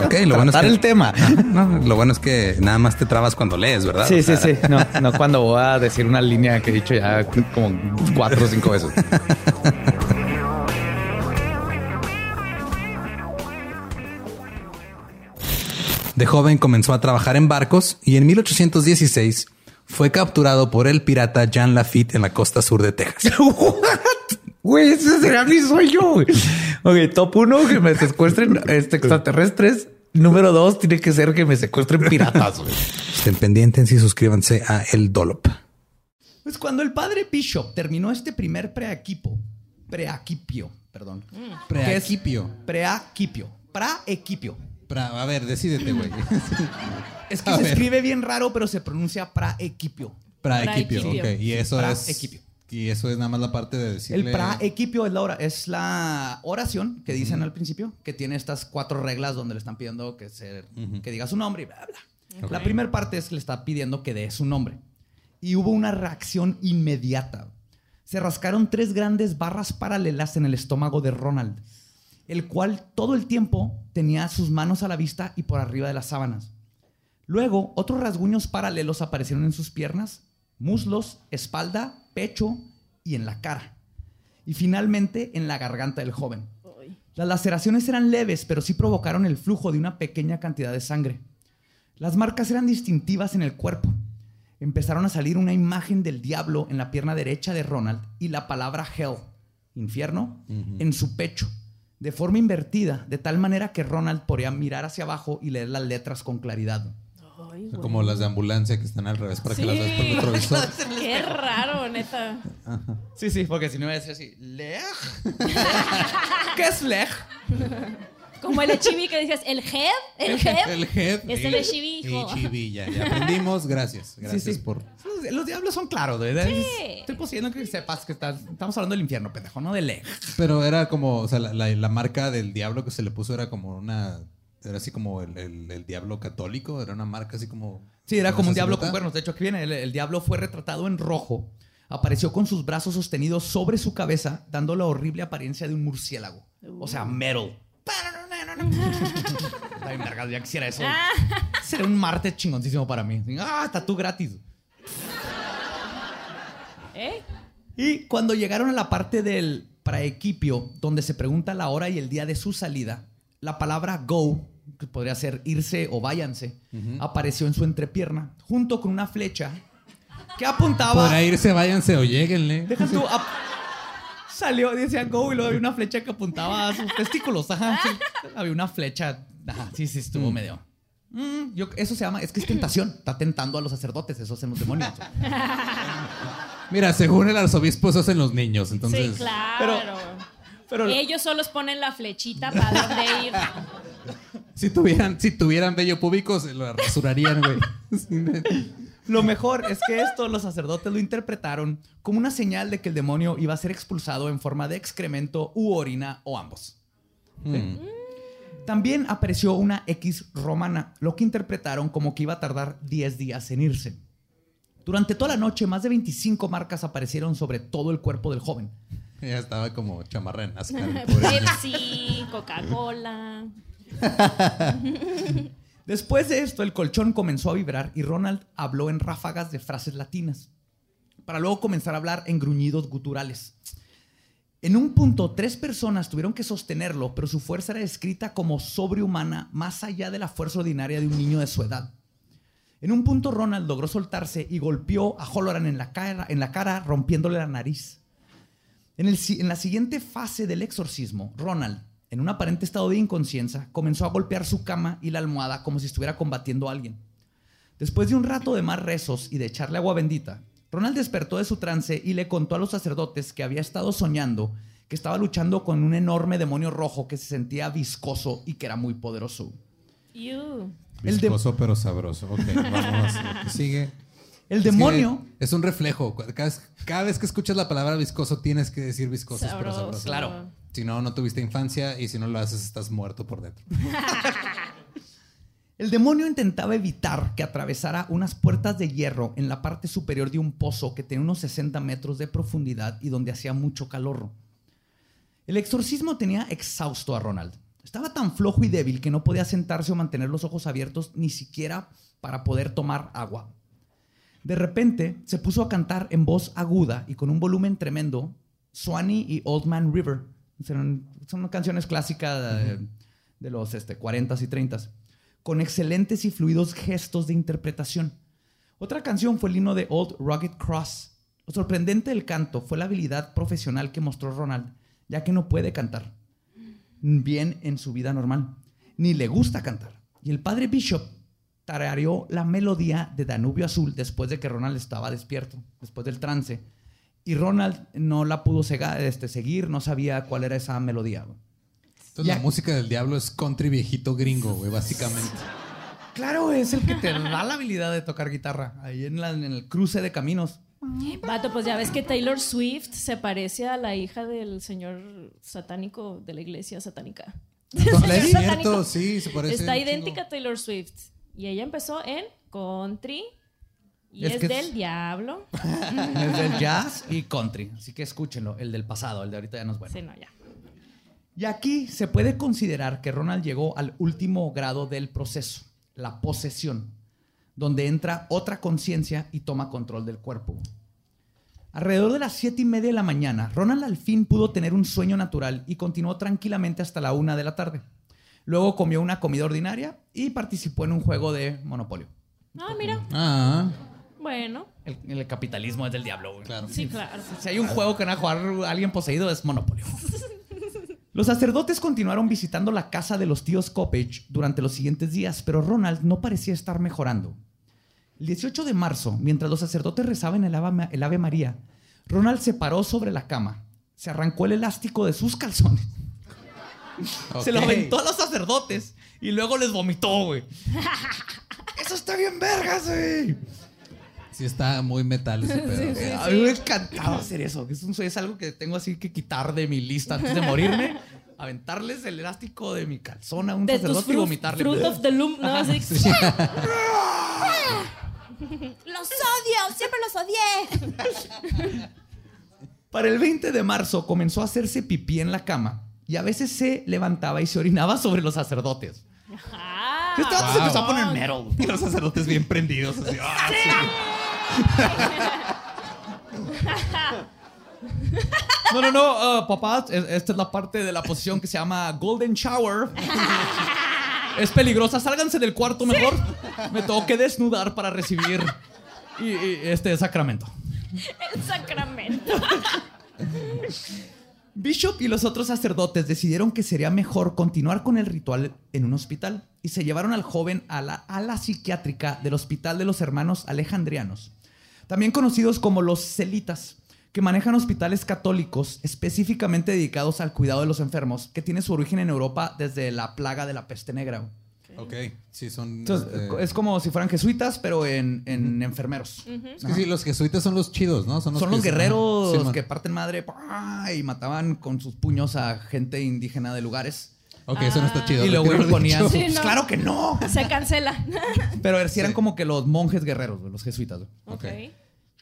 Ok, lo bueno es que el tema. No, lo bueno es que nada más te trabas cuando lees, ¿verdad? Sí, O sí, sí. No, no cuando voy a decir una línea que he dicho ya como cuatro o cinco veces. De joven comenzó a trabajar en barcos y en 1816 fue capturado por el pirata Jean Lafitte en la costa sur de Texas. Güey, ese será mi sueño. Ok, top uno, que me secuestren este, extraterrestres. Número dos, tiene que ser que me secuestren piratas. güey. Estén pendientes y suscríbanse a El Dolop. Pues cuando el padre Bishop terminó este primer preequipo, preaquipio, perdón. es Preaquipio. Preaquipio. Praequipio. Pra- a ver, decídete, güey. Es que A se ver. escribe bien raro, pero se pronuncia praequipio. Praequipio. Ok. Y eso es. Praequipio. Y eso es nada más la parte de decirle. El praequipio es la, ora- es la oración que dicen al principio, que tiene estas cuatro reglas donde le están pidiendo que, se, que diga su nombre y bla, bla. La primera parte es que le está pidiendo que dé su nombre. Y hubo una reacción inmediata. Se rascaron tres grandes barras paralelas en el estómago de Ronald, el cual todo el tiempo tenía sus manos a la vista y por arriba de las sábanas. Luego, otros rasguños paralelos aparecieron en sus piernas, muslos, espalda, pecho y en la cara. Y finalmente en la garganta del joven. Las laceraciones eran leves, pero sí provocaron el flujo de una pequeña cantidad de sangre. Las marcas eran distintivas en el cuerpo. Empezaron a salir una imagen del diablo en la pierna derecha de Ronald y la palabra hell, infierno, en su pecho, de forma invertida, de tal manera que Ronald podía mirar hacia abajo y leer las letras con claridad. Ay, O sea, güey. como las de ambulancia que están al revés para que Sí. las veas por el retrovisor. Qué raro, neta. Sí, sí, porque si no me decía así, lej. ¿Qué es lej? Como el chibi que decías, el head, el head. El head. Es el chibi, hijo. El chibi, ya, ya aprendimos. Gracias. Gracias sí. por. Los, los diablos son claros, güey. Estoy poseyendo que sepas que estás- estamos hablando del infierno, pendejo, no de lej. Pero era como, o sea, la, la- la marca del diablo que se le puso era como una. Era así como el, el- el diablo católico. Era una marca así como. Sí, era como un diablo con cuernos. De hecho, aquí viene. El, el diablo fue retratado en rojo. Apareció con sus brazos sostenidos sobre su cabeza, dando la horrible apariencia de un murciélago. O sea, metal. Está bien, vergas, ya quisiera eso. Sería un martes chingoncísimo para mí. Ah, tú gratis. ¿Eh? Y cuando llegaron a la parte del praequipio, donde se pregunta la hora y el día de su salida, la palabra go que podría ser irse o váyanse, apareció en su entrepierna, junto con una flecha que apuntaba. Podrá irse, váyanse o lleguenle. Deja tú, Salió, decía go y luego había una flecha que apuntaba a sus testículos. Ajá, sí. Había una flecha. Ajá, sí, sí, estuvo medio. Mm, yo- eso se llama, es que es tentación. Está tentando a los sacerdotes, eso hacen los demonios. Mira, según el arzobispo, eso hacen los niños. Entonces, sí, claro. pero- pero- Ellos solos ponen la flechita para dónde ir. si tuvieran, si tuvieran vello público, se lo rasurarían, güey. Lo mejor es que esto los sacerdotes lo interpretaron como una señal de que el demonio iba a ser expulsado en forma de excremento u orina o ambos. Hmm. También apareció una X romana, lo que interpretaron como que iba a tardar 10 días en irse. Durante toda la noche, más de 25 marcas aparecieron sobre todo el cuerpo del joven. Ya estaba como chamarra en. Pepsi, Coca-Cola. Después de esto, el colchón comenzó a vibrar y Ronald habló en ráfagas de frases latinas, para luego comenzar a hablar en gruñidos guturales. En un punto, tres personas tuvieron que sostenerlo, pero su fuerza era descrita como sobrehumana, más allá de la fuerza ordinaria de un niño de su edad. En un punto, Ronald logró soltarse y golpeó a Holloran en la cara, en la cara rompiéndole la nariz. En, la siguiente fase del exorcismo, Ronald, en un aparente estado de inconsciencia, comenzó a golpear su cama y la almohada como si estuviera combatiendo a alguien. Después de un rato de más rezos y de echarle agua bendita, Ronald despertó de su trance y le contó a los sacerdotes que había estado soñando que estaba luchando con un enorme demonio rojo que se sentía viscoso y que era muy poderoso. Ew. El de- Viscoso pero sabroso. Ok, vamos. Sigue. El Es que demonio, Es un reflejo. Cada vez, cada vez que escuchas la palabra viscoso, tienes que decir viscoso pero Sabroso. sabroso. Claro. Si no, no tuviste infancia y si no lo haces, estás muerto por dentro. el demonio intentaba evitar que atravesara unas puertas de hierro en la parte superior de un pozo que tenía unos 60 metros de profundidad y donde hacía mucho calor. El exorcismo tenía exhausto a Ronald. Estaba tan flojo y débil que no podía sentarse o mantener los ojos abiertos ni siquiera para poder tomar agua. De repente se puso a cantar en voz aguda y con un volumen tremendo Swanee y Old Man River. Son, son canciones clásicas de, de los este, 40s y 30s, con excelentes y fluidos gestos de interpretación. Otra canción fue el himno de Old Rugged Cross. Lo sorprendente del canto fue la habilidad profesional que mostró Ronald, ya que no puede cantar bien en su vida normal, ni le gusta cantar. Y el padre Bishop tarareó la melodía de Danubio Azul después de que Ronald estaba despierto, después del trance. Y Ronald no la pudo este, seguir, no sabía cuál era esa melodía. güey. Entonces, Ya- la música del diablo es country viejito gringo, güey, básicamente. Claro, es el que te da la habilidad de tocar guitarra, ahí en, la- en el cruce de caminos. Vato, pues ya ves que Taylor Swift se parece a la hija del señor satánico de la iglesia satánica. Entonces, es satánico. cierto, sí, se parece. Está idéntica a Taylor Swift. Y ella empezó en country. Y Es es, que del es- diablo. Es del jazz y country, así que escúchenlo, el del pasado, el de ahorita ya no es bueno. Sí, no, ya. Y aquí se puede considerar que Ronald llegó al último grado del proceso, la posesión, donde entra otra conciencia y toma control del cuerpo. Alrededor de las siete y media de la mañana, Ronald al fin pudo tener un sueño natural y continuó tranquilamente hasta la una de la tarde. Luego comió una comida ordinaria y participó en un juego de Monopolio. Ah, mira. Ah, Bueno. El, el capitalismo es del diablo. güey. claro. Sí, claro. Si hay un juego que van a jugar a alguien poseído es Monopolio. Los sacerdotes continuaron visitando la casa de los tíos Coppage durante los siguientes días, pero Ronald no parecía estar mejorando. El 18 de marzo, mientras los sacerdotes rezaban el Ave, el Ave María, Ronald se paró sobre la cama, se arrancó el elástico de sus calzones, se lo aventó a los sacerdotes y luego les vomitó, güey. Eso está bien vergas, güey. Sí, está muy metal ese pedo. A mí me encantaba hacer eso. Es, un- es algo que tengo así que quitar de mi lista antes de morirme. Aventarles el elástico de mi calzón a un De sacerdote y vomitarle. fruit of the loom. No, así. ¡Los odio! ¡Siempre los odié! Para el 20 de marzo comenzó a hacerse pipí en la cama y a veces se levantaba y se orinaba sobre los sacerdotes. Ah, Este vato se wow. empezó a poner metal. Y los sacerdotes bien prendidos. Así, ah, sí. No, no, no, uh, papá, es- esta es la parte de la posición que se llama Golden Shower. Es peligrosa, sálganse del cuarto mejor. Me tengo que desnudar para recibir y- y este sacramento. El sacramento. Bishop y los otros sacerdotes decidieron que sería mejor continuar con el ritual en un hospital y se llevaron al joven a la ala psiquiátrica del Hospital de los Hermanos Alejandrianos, también conocidos como los celitas, que manejan hospitales católicos específicamente dedicados al cuidado de los enfermos, que tiene su origen en Europa desde la plaga de la peste negra. Ok, sí, son. Entonces, este, es como si fueran jesuitas, pero en, en enfermeros. es que sí, los jesuitas son los chidos, ¿no? Son los guerreros Ajá, sí, man. que parten madre y mataban con sus puños a gente indígena de lugares. Ok, eso no está chido. Y luego ponían. Sí, Pues no. Claro que no. Se cancela. Pero sí eran como que los monjes guerreros, los jesuitas. Ok.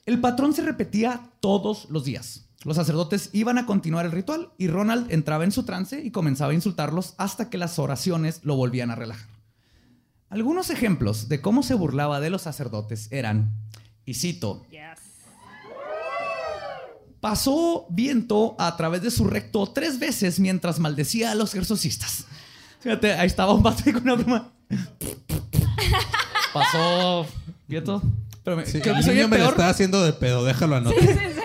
El patrón se repetía todos los días. Los sacerdotes iban a continuar el ritual y Ronald entraba en su trance y comenzaba a insultarlos hasta que las oraciones lo volvían a relajar. Algunos ejemplos de cómo se burlaba de los sacerdotes eran, y cito, Yes. Pasó viento a través de su recto tres veces mientras maldecía a los exorcistas. Fíjate, ahí estaba un vato con una bruma. Pasó viento. Pero me, Sí, creo que el niño me lo está haciendo de pedo, déjalo anotar.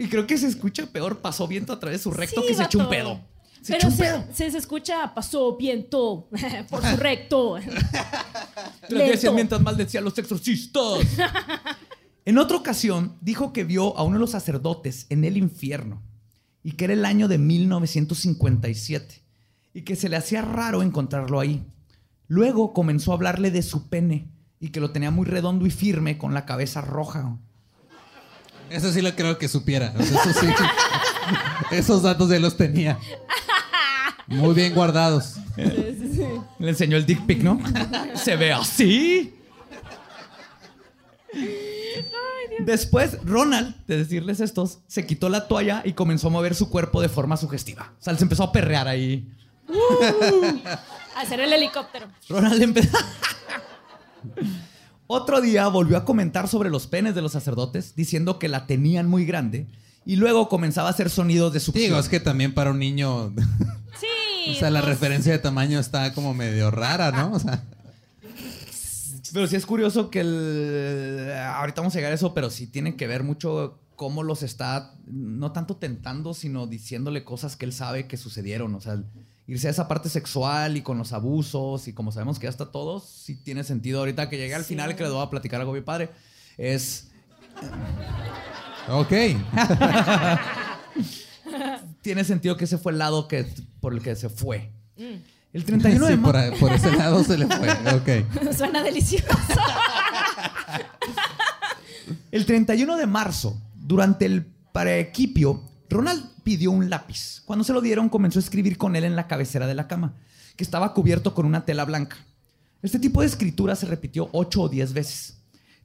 Y creo que se escucha peor. Pasó viento a través de su recto Sí, que se echó un pedo. Se Pero se, se, se escucha, pasó viento por su recto. Tres veces Lento. mientras maldecía a los exorcistas. En otra ocasión, dijo que vio a uno de los sacerdotes en el infierno y que era el año de 1957 y que se le hacía raro encontrarlo ahí. Luego comenzó a hablarle de su pene y que lo tenía muy redondo y firme con la cabeza roja. Eso sí lo creo que supiera. o sea, eso sí. Esos datos ya los tenía. Muy bien guardados. Le enseñó el dick pic, ¿no? Se ve así. Después, Ronald, de decirles estos, se quitó la toalla y comenzó a mover su cuerpo de forma sugestiva. O sea, se empezó a perrear ahí. Hacer el helicóptero. Ronald empezó. Otro día volvió a comentar sobre los penes de los sacerdotes, diciendo que la tenían muy grande, y luego comenzaba a hacer sonidos de succión. Digo, es que también para un niño. Sí. O sea, la pues, referencia de tamaño está como medio rara, ¿no? O sea, Pero sí es curioso que el... Ahorita vamos a llegar a eso, pero sí tiene que ver mucho cómo los está, no tanto tentando, sino diciéndole cosas que él sabe que sucedieron. O sea, irse a esa parte sexual y con los abusos y como sabemos que ya está todo, sí tiene sentido. Ahorita que llegue al Sí. final, que les voy a platicar algo mi padre, es... ok. Tiene sentido que ese fue el lado que, por el que se fue. El 31 Sí, de por, marzo... ahí- por ese lado se le fue. Ok. Suena delicioso. El 31 de marzo, durante el paraequipio, Ronald pidió un lápiz. Cuando se lo dieron, comenzó a escribir con él en la cabecera de la cama, que estaba cubierto con una tela blanca. Este tipo de escritura se repitió ocho o diez veces.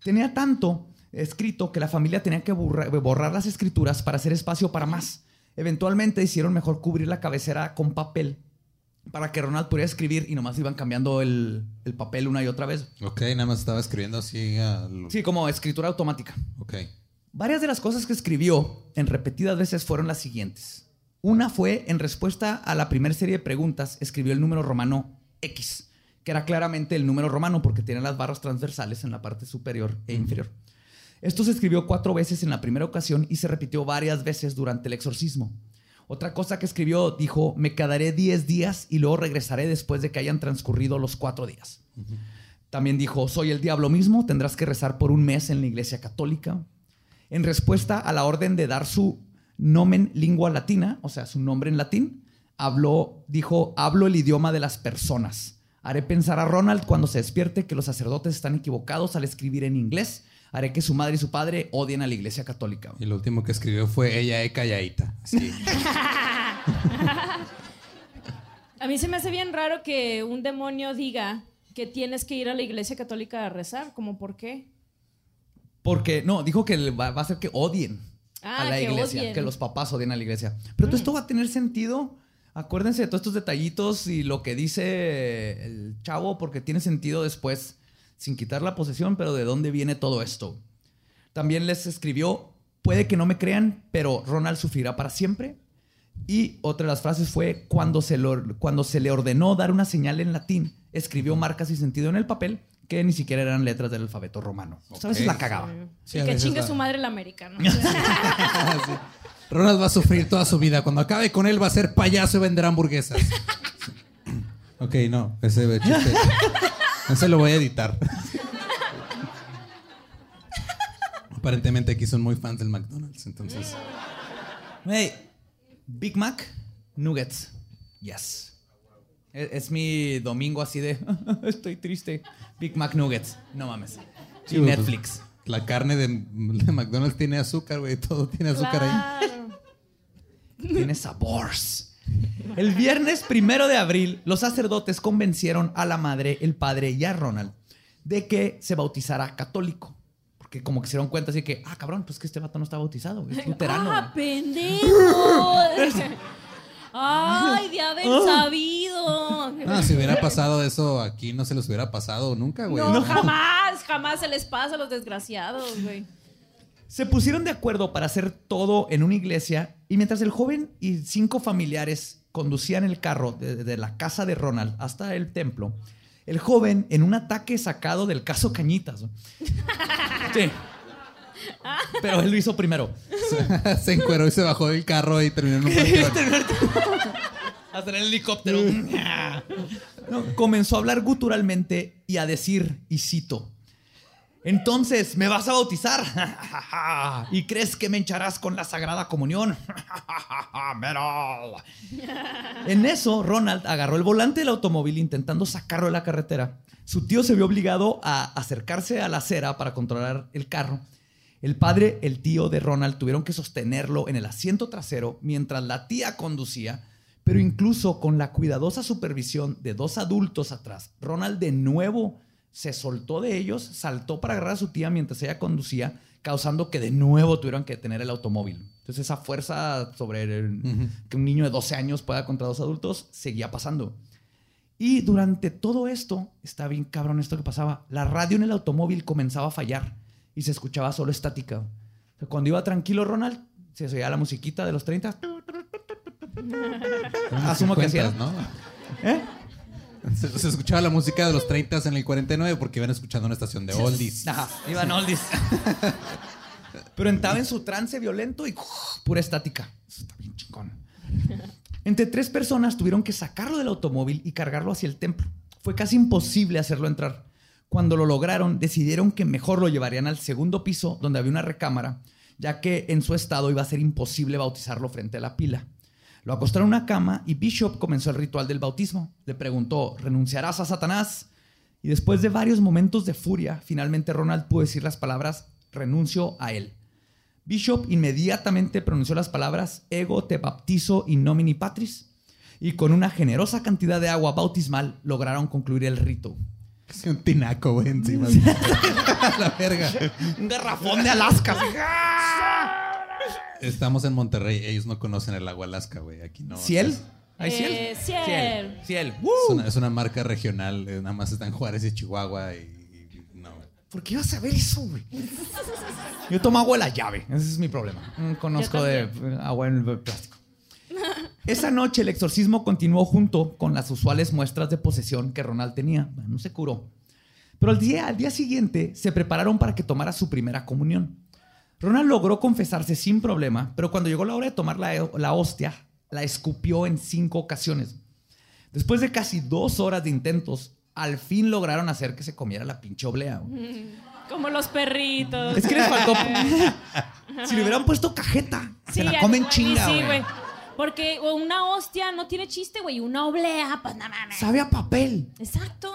Tenía tanto escrito que la familia tenía que borra- borrar las escrituras para hacer espacio para más. Eventualmente hicieron mejor cubrir la cabecera con papel para que Ronald pudiera escribir y nomás iban cambiando el, el papel una y otra vez. Ok, nada más estaba escribiendo así. al- Sí, como escritura automática. Ok. Varias de las cosas que escribió en repetidas veces fueron las siguientes. Una fue en respuesta a la primera serie de preguntas, escribió el número romano X, que era claramente el número romano porque tiene las barras transversales en la parte superior e inferior. Esto se escribió cuatro veces en la primera ocasión y se repitió varias veces durante el exorcismo. Otra cosa que escribió dijo, me quedaré 10 días y luego regresaré después de que hayan transcurrido los cuatro días. También dijo, soy el diablo mismo, tendrás que rezar por un mes en la iglesia católica. En respuesta a la orden de dar su nomen lingua latina, o sea, su nombre en latín, habló, dijo, hablo el idioma de las personas. Haré pensar a Ronald cuando se despierte que los sacerdotes están equivocados al escribir en inglés. Haré que su madre y su padre odien a la iglesia católica. Y lo último que escribió fue ella es calladita. Sí. A mí se me hace bien raro que un demonio diga que tienes que ir a la iglesia católica a rezar. ¿Cómo por qué? Porque, no, dijo que va, va a hacer que odien a Ah, la que iglesia, odien. que los papás odien a la iglesia. Pero todo esto va a tener sentido. Acuérdense de todos estos detallitos y lo que dice el chavo, porque tiene sentido después, sin quitar la posesión, pero de dónde viene todo esto. También les escribió, puede que no me crean, pero Ronald sufrirá para siempre. Y otra de las frases fue, cuando se, lo- cuando se le ordenó dar una señal en latín, escribió marcas y sentido en el papel que ni siquiera eran letras del alfabeto romano. O sea, a veces la cagaba. Sí, y que chingue la- su madre el americano. Ronald va a sufrir toda su vida. Cuando acabe con él va a ser payaso y vender hamburguesas. ok, no. Ese chiste. Ese lo voy a editar. Aparentemente aquí son muy fans del McDonald's, entonces. Hey, Big Mac, nuggets. Yes. Es, es mi domingo así de, estoy triste. Big Mac Nuggets. No mames. Y pues, Netflix. La carne de, de McDonald's tiene azúcar, güey. Todo tiene azúcar ahí. Tiene sabores. El viernes primero de abril, los sacerdotes convencieron a la madre, el padre y a Ronald de que se bautizara católico. Porque como que se dieron cuenta así que, ah, cabrón, pues que este vato no está bautizado, es luterano. ¡Ah, güey". pendejo! ¡Ay, de haber Ah. sabido! No, si hubiera pasado eso aquí, no se los hubiera pasado nunca, güey. No, jamás, jamás se les pasa a los desgraciados, güey. Se pusieron de acuerdo para hacer todo en una iglesia y mientras el joven y cinco familiares conducían el carro de, de la casa de Ronald hasta el templo, el joven, en un ataque sacado del caso Cañitas, ¿no? sí. Pero él lo hizo primero. se encueró y se bajó del carro y terminó en un. Hasta el helicóptero. No, comenzó a hablar guturalmente y a decir, y cito, entonces, ¿me vas a bautizar? ¿Y crees que me hincharás con la Sagrada Comunión? En eso, Ronald agarró el volante del automóvil intentando sacarlo de la carretera. Su tío se vio obligado a acercarse a la acera para controlar el carro. El padre, el tío de Ronald tuvieron que sostenerlo en el asiento trasero mientras la tía conducía, pero incluso con la cuidadosa supervisión de dos adultos atrás, Ronald de nuevo se soltó de ellos, saltó para agarrar a su tía mientras ella conducía, causando que de nuevo tuvieran que detener el automóvil. Entonces esa fuerza sobre el- que un niño de 12 años pueda contra dos adultos seguía pasando. Y durante todo esto, está bien cabrón esto que pasaba, la radio en el automóvil comenzaba a fallar y se escuchaba solo estática. O sea, cuando iba tranquilo Ronald, se oía la musiquita de los 30. Asumo que hacía. ¿no? ¿Eh? Se, escuchaba la música de los 30 en el 49 porque iban escuchando una estación de oldies. Ajá, iban oldies. Pero entraba en su trance violento y pura estática. Eso está bien chingón. Entre tres personas tuvieron que sacarlo del automóvil y cargarlo hacia el templo. Fue casi imposible hacerlo entrar. Cuando lo lograron, decidieron que mejor lo llevarían al segundo piso, donde había una recámara, ya que en su estado iba a ser imposible bautizarlo frente a la pila. Lo acostaron en una cama y Bishop comenzó el ritual del bautismo. Le preguntó, ¿renunciarás a Satanás? Y después de varios momentos de furia, finalmente Ronald pudo decir las palabras, renuncio a él. Bishop inmediatamente pronunció las palabras, ego te baptizo in nomini patris, y con una generosa cantidad de agua bautismal lograron concluir el rito. Casi un tinaco, güey, encima. la verga. Un garrafón de Alaska. Estamos en Monterrey. Ellos no conocen el agua Alaska, güey. Aquí no. ¿Ciel? Es, ¿Hay ciel? Eh, ciel. Ciel. Ciel. es una, es una marca regional. eh, nada más está en Juárez y Chihuahua. Y, y- no. ¿Por qué ibas a ver eso, güey? Yo tomo agua de la llave. Ese es mi problema. No conozco de agua en el plástico. Esa noche el exorcismo continuó junto con las usuales muestras de posesión que Ronald tenía. No se curó. Pero al día, al día siguiente se prepararon para que tomara su primera comunión. Ronald logró confesarse sin problema, pero cuando llegó la hora de tomar la, la hostia, la escupió en cinco ocasiones. Después de casi dos horas de intentos, al fin lograron hacer que se comiera la pinche oblea. Como los perritos. Es que les faltó. si le hubieran puesto cajeta, se la comen chinga, Sí, güey. Porque una hostia no tiene chiste, güey. Una oblea, pues no mames. Sabe a papel. Exacto.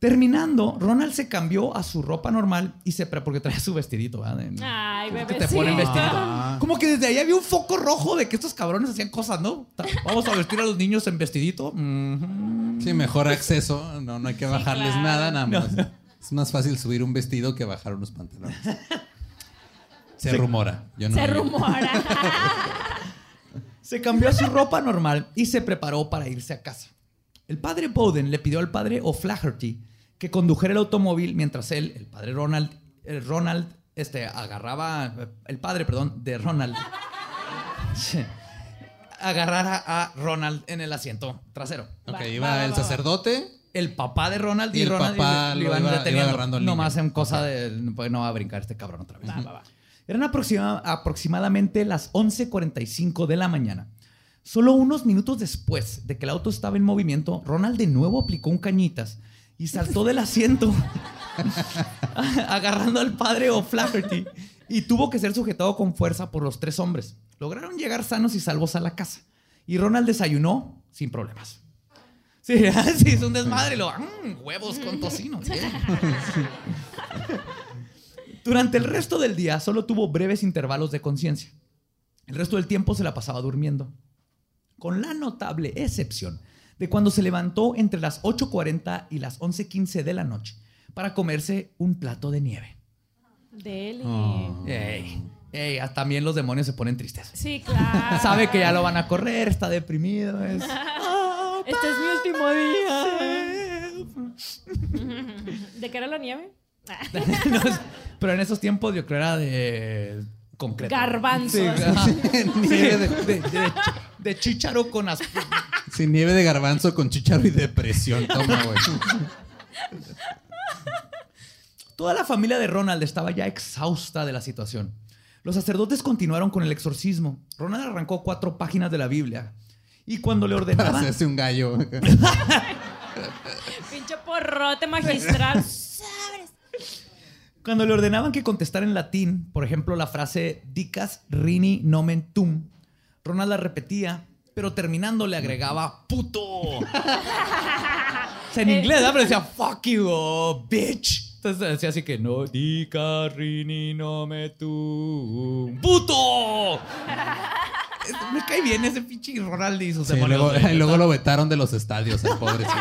Terminando, Ronald se cambió a su ropa normal y se pre porque traía su vestidito, ¿verdad? De- Ay, que bebecito. te ponen vestidito. Como que desde ahí había un foco rojo de que estos cabrones hacían cosas, ¿no? Vamos a vestir a los niños en vestidito. Ujú. Sí, mejor acceso. No, no hay que bajarles claro. nada, nada más. Es más fácil subir un vestido que bajar unos pantalones. Se rumora. Yo no Se rumora. Se cambió a su ropa normal y se preparó para irse a casa. El padre Bowden le pidió al padre O'Flaherty que condujera el automóvil mientras él, el padre Ronald, el Ronald, este, agarraba, el padre, perdón, de Ronald, agarrar a, Ronald en el asiento trasero. Ok, iba va, va, el va, sacerdote. El papá de Ronald y, Y el Ronald papá le- le lo iban iba- iba deteniendo. agarrando al niño. Nomás en cosa de pues no va a brincar este cabrón otra vez. Va, va, va. Eran aproxima- aproximadamente las 11:45 de la mañana. Solo unos minutos después de que el auto estaba en movimiento, Ronald de nuevo aplicó un cañitas y saltó del asiento, agarrando al padre O'Flaherty y tuvo que ser sujetado con fuerza por los tres hombres. Lograron llegar sanos y salvos a la casa y Ronald desayunó sin problemas. Sí, sí, es un desmadre. Lo, "Mm, huevos con tocino. bien". Durante el resto del día solo tuvo breves intervalos de conciencia. El resto del tiempo se la pasaba durmiendo. Con la notable excepción de cuando se levantó entre las 8.40 y las 11.15 de la noche para comerse un plato de nieve. Deli. Ey, ey, ah, también los demonios se ponen tristes. Sí, claro. Sabe que ya lo van a correr, está deprimido. Es... Este es mi último día. ¿De qué era la nieve? No, pero en esos tiempos yo creo era de concreto. Garbanzos. Sí. Nieve de- de, de- de chícharo con as- Sin nieve de garbanzo con chicharo y depresión. Toma, güey. Toda la familia de Ronald estaba ya exhausta de la situación. Los sacerdotes continuaron con el exorcismo. Ronald arrancó cuatro páginas de la Biblia. Y cuando le Para ordenaban, hacerse un gallo. Pinche porrote magistral. cuando le ordenaban que contestara en latín, por ejemplo, la frase dicas rini nomen tum, Ronald la repetía, pero terminando le agregaba puto. o sea, en inglés, ¿verdad? pero decía fuck you, oh, bitch. Entonces decía así que no, dicas rini nomen tum, puto. Me cae bien ese pinche Ronald y sus Sí, demonios. luego, güey. y luego lo vetaron de los estadios, el pobrecito.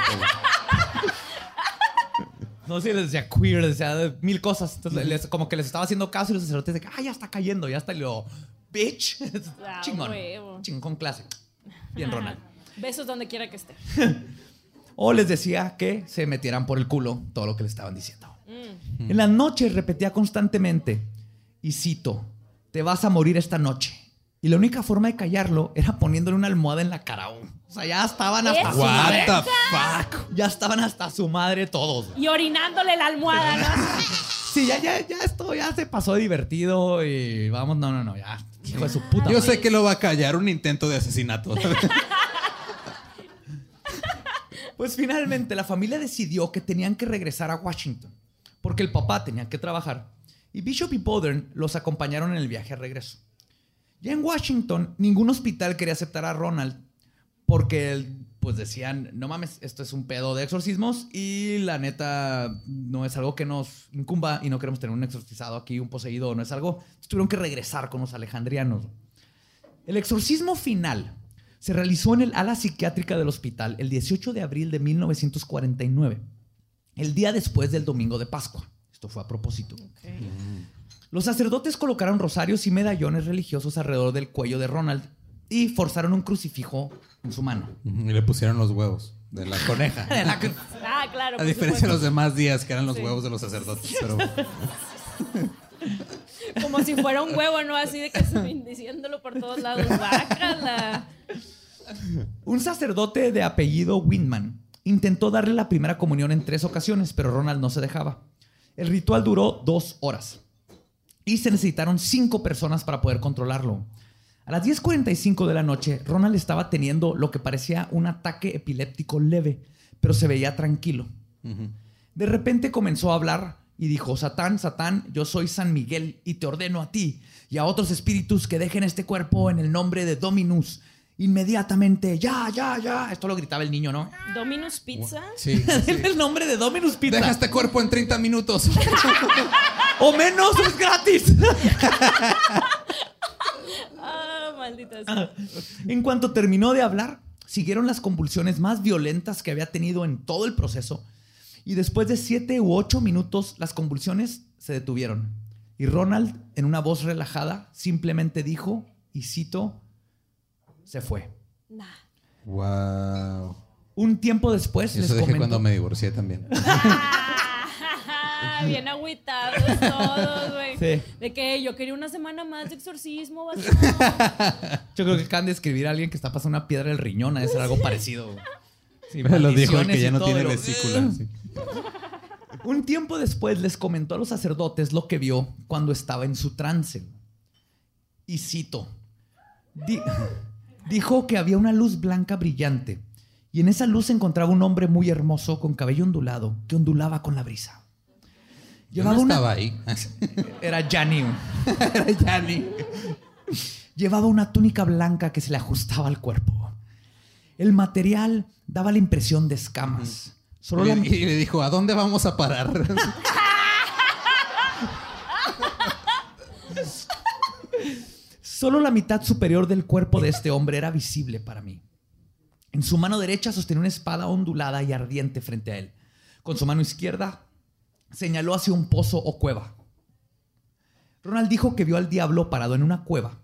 No sé, les decía queer, les decía mil cosas. Entonces, les- como que les estaba haciendo caso y los sacerdotes de que, ah, ya está cayendo, ya está. Y luego, bitch. Ah, Chingón. Chingón clase. Bien, Ronald. Besos donde quiera que esté. O les decía que se metieran por el culo todo lo que le estaban diciendo. En las noches repetía constantemente, y cito, te vas a morir esta noche. Y la única forma de callarlo era poniéndole una almohada en la cara. O sea, ya estaban hasta su What madre. the fuck? Ya estaban hasta su madre todos. Y orinándole la almohada, ¿no? Sí, ya, ya, ya esto ya se pasó divertido y vamos, no, no, no, ya. Hijo de su puta. Yo madre. sé que lo va a callar un intento de asesinato. Pues finalmente la familia decidió que tenían que regresar a Washington porque el papá tenía que trabajar y Bishop y Bowden los acompañaron en el viaje a regreso. Ya en Washington, ningún hospital quería aceptar a Ronald porque él, pues decían, no mames, esto es un pedo de exorcismos y la neta no es algo que nos incumba y no queremos tener un exorcizado aquí, un poseído, no es algo. Tuvieron que regresar con los alejandrianos. El exorcismo final se realizó en el ala psiquiátrica del hospital el 18 de abril de 1949, el día después del domingo de Pascua. Esto fue a propósito. Los sacerdotes colocaron rosarios y medallones religiosos alrededor del cuello de Ronald y forzaron un crucifijo en su mano. y le pusieron los huevos de la coneja. Ah, claro. A diferencia de los demás días que eran los Sí. huevos de los sacerdotes. Pero Como si fuera un huevo, ¿no? Así de que diciéndolo por todos lados. Bácala. Un sacerdote de apellido Windman intentó darle la primera comunión en tres ocasiones, pero Ronald no se dejaba. El ritual duró dos horas y se necesitaron cinco personas para poder controlarlo. A las 10.45 de la noche, Ronald estaba teniendo lo que parecía un ataque epiléptico leve, pero se veía tranquilo. De repente comenzó a hablar y dijo, Satán, Satán, yo soy San Miguel y te ordeno a ti y a otros espíritus que dejen este cuerpo en el nombre de Dominus. Inmediatamente, ya, ya, ya. Esto lo gritaba el niño, ¿no? Dominus Pizza. sí. En el nombre de Dominus Pizza. Deja este cuerpo en 30 minutos. O menos, es gratis. Maldita sea. En cuanto terminó de hablar, siguieron las convulsiones más violentas que había tenido en todo el proceso. Y después de siete u ocho minutos, las convulsiones se detuvieron. Y Ronald, en una voz relajada, simplemente dijo, y cito, se fue. Nah. wow. Un tiempo después les Eso dije comentó... cuando me divorcié también. Ah, bien agüitados todos, güey. Sí. De que yo quería una semana más de exorcismo. Yo creo que acaban de escribir a alguien que está pasando una piedra del riñón, a ser algo parecido. Sí, Lo dijo el que ya no tiene lo- vesícula. sí. Un tiempo después les comentó a los sacerdotes lo que vio cuando estaba en su trance. Y cito, "Di- dijo que había una luz blanca brillante y en esa luz se encontraba un hombre muy hermoso con cabello ondulado que ondulaba con la brisa. Yo Llevaba una- estaba ahí. Era Gianni. Era. Llevaba una túnica blanca que se le ajustaba al cuerpo. El material daba la impresión de escamas. Solo Y, la, y le dijo, ¿a dónde vamos a parar? Solo la mitad superior del cuerpo de este hombre era visible para mí. En su mano derecha sostenía una espada ondulada y ardiente frente a él. Con su mano izquierda señaló hacia un pozo o cueva. Ronald dijo que vio al diablo parado en una cueva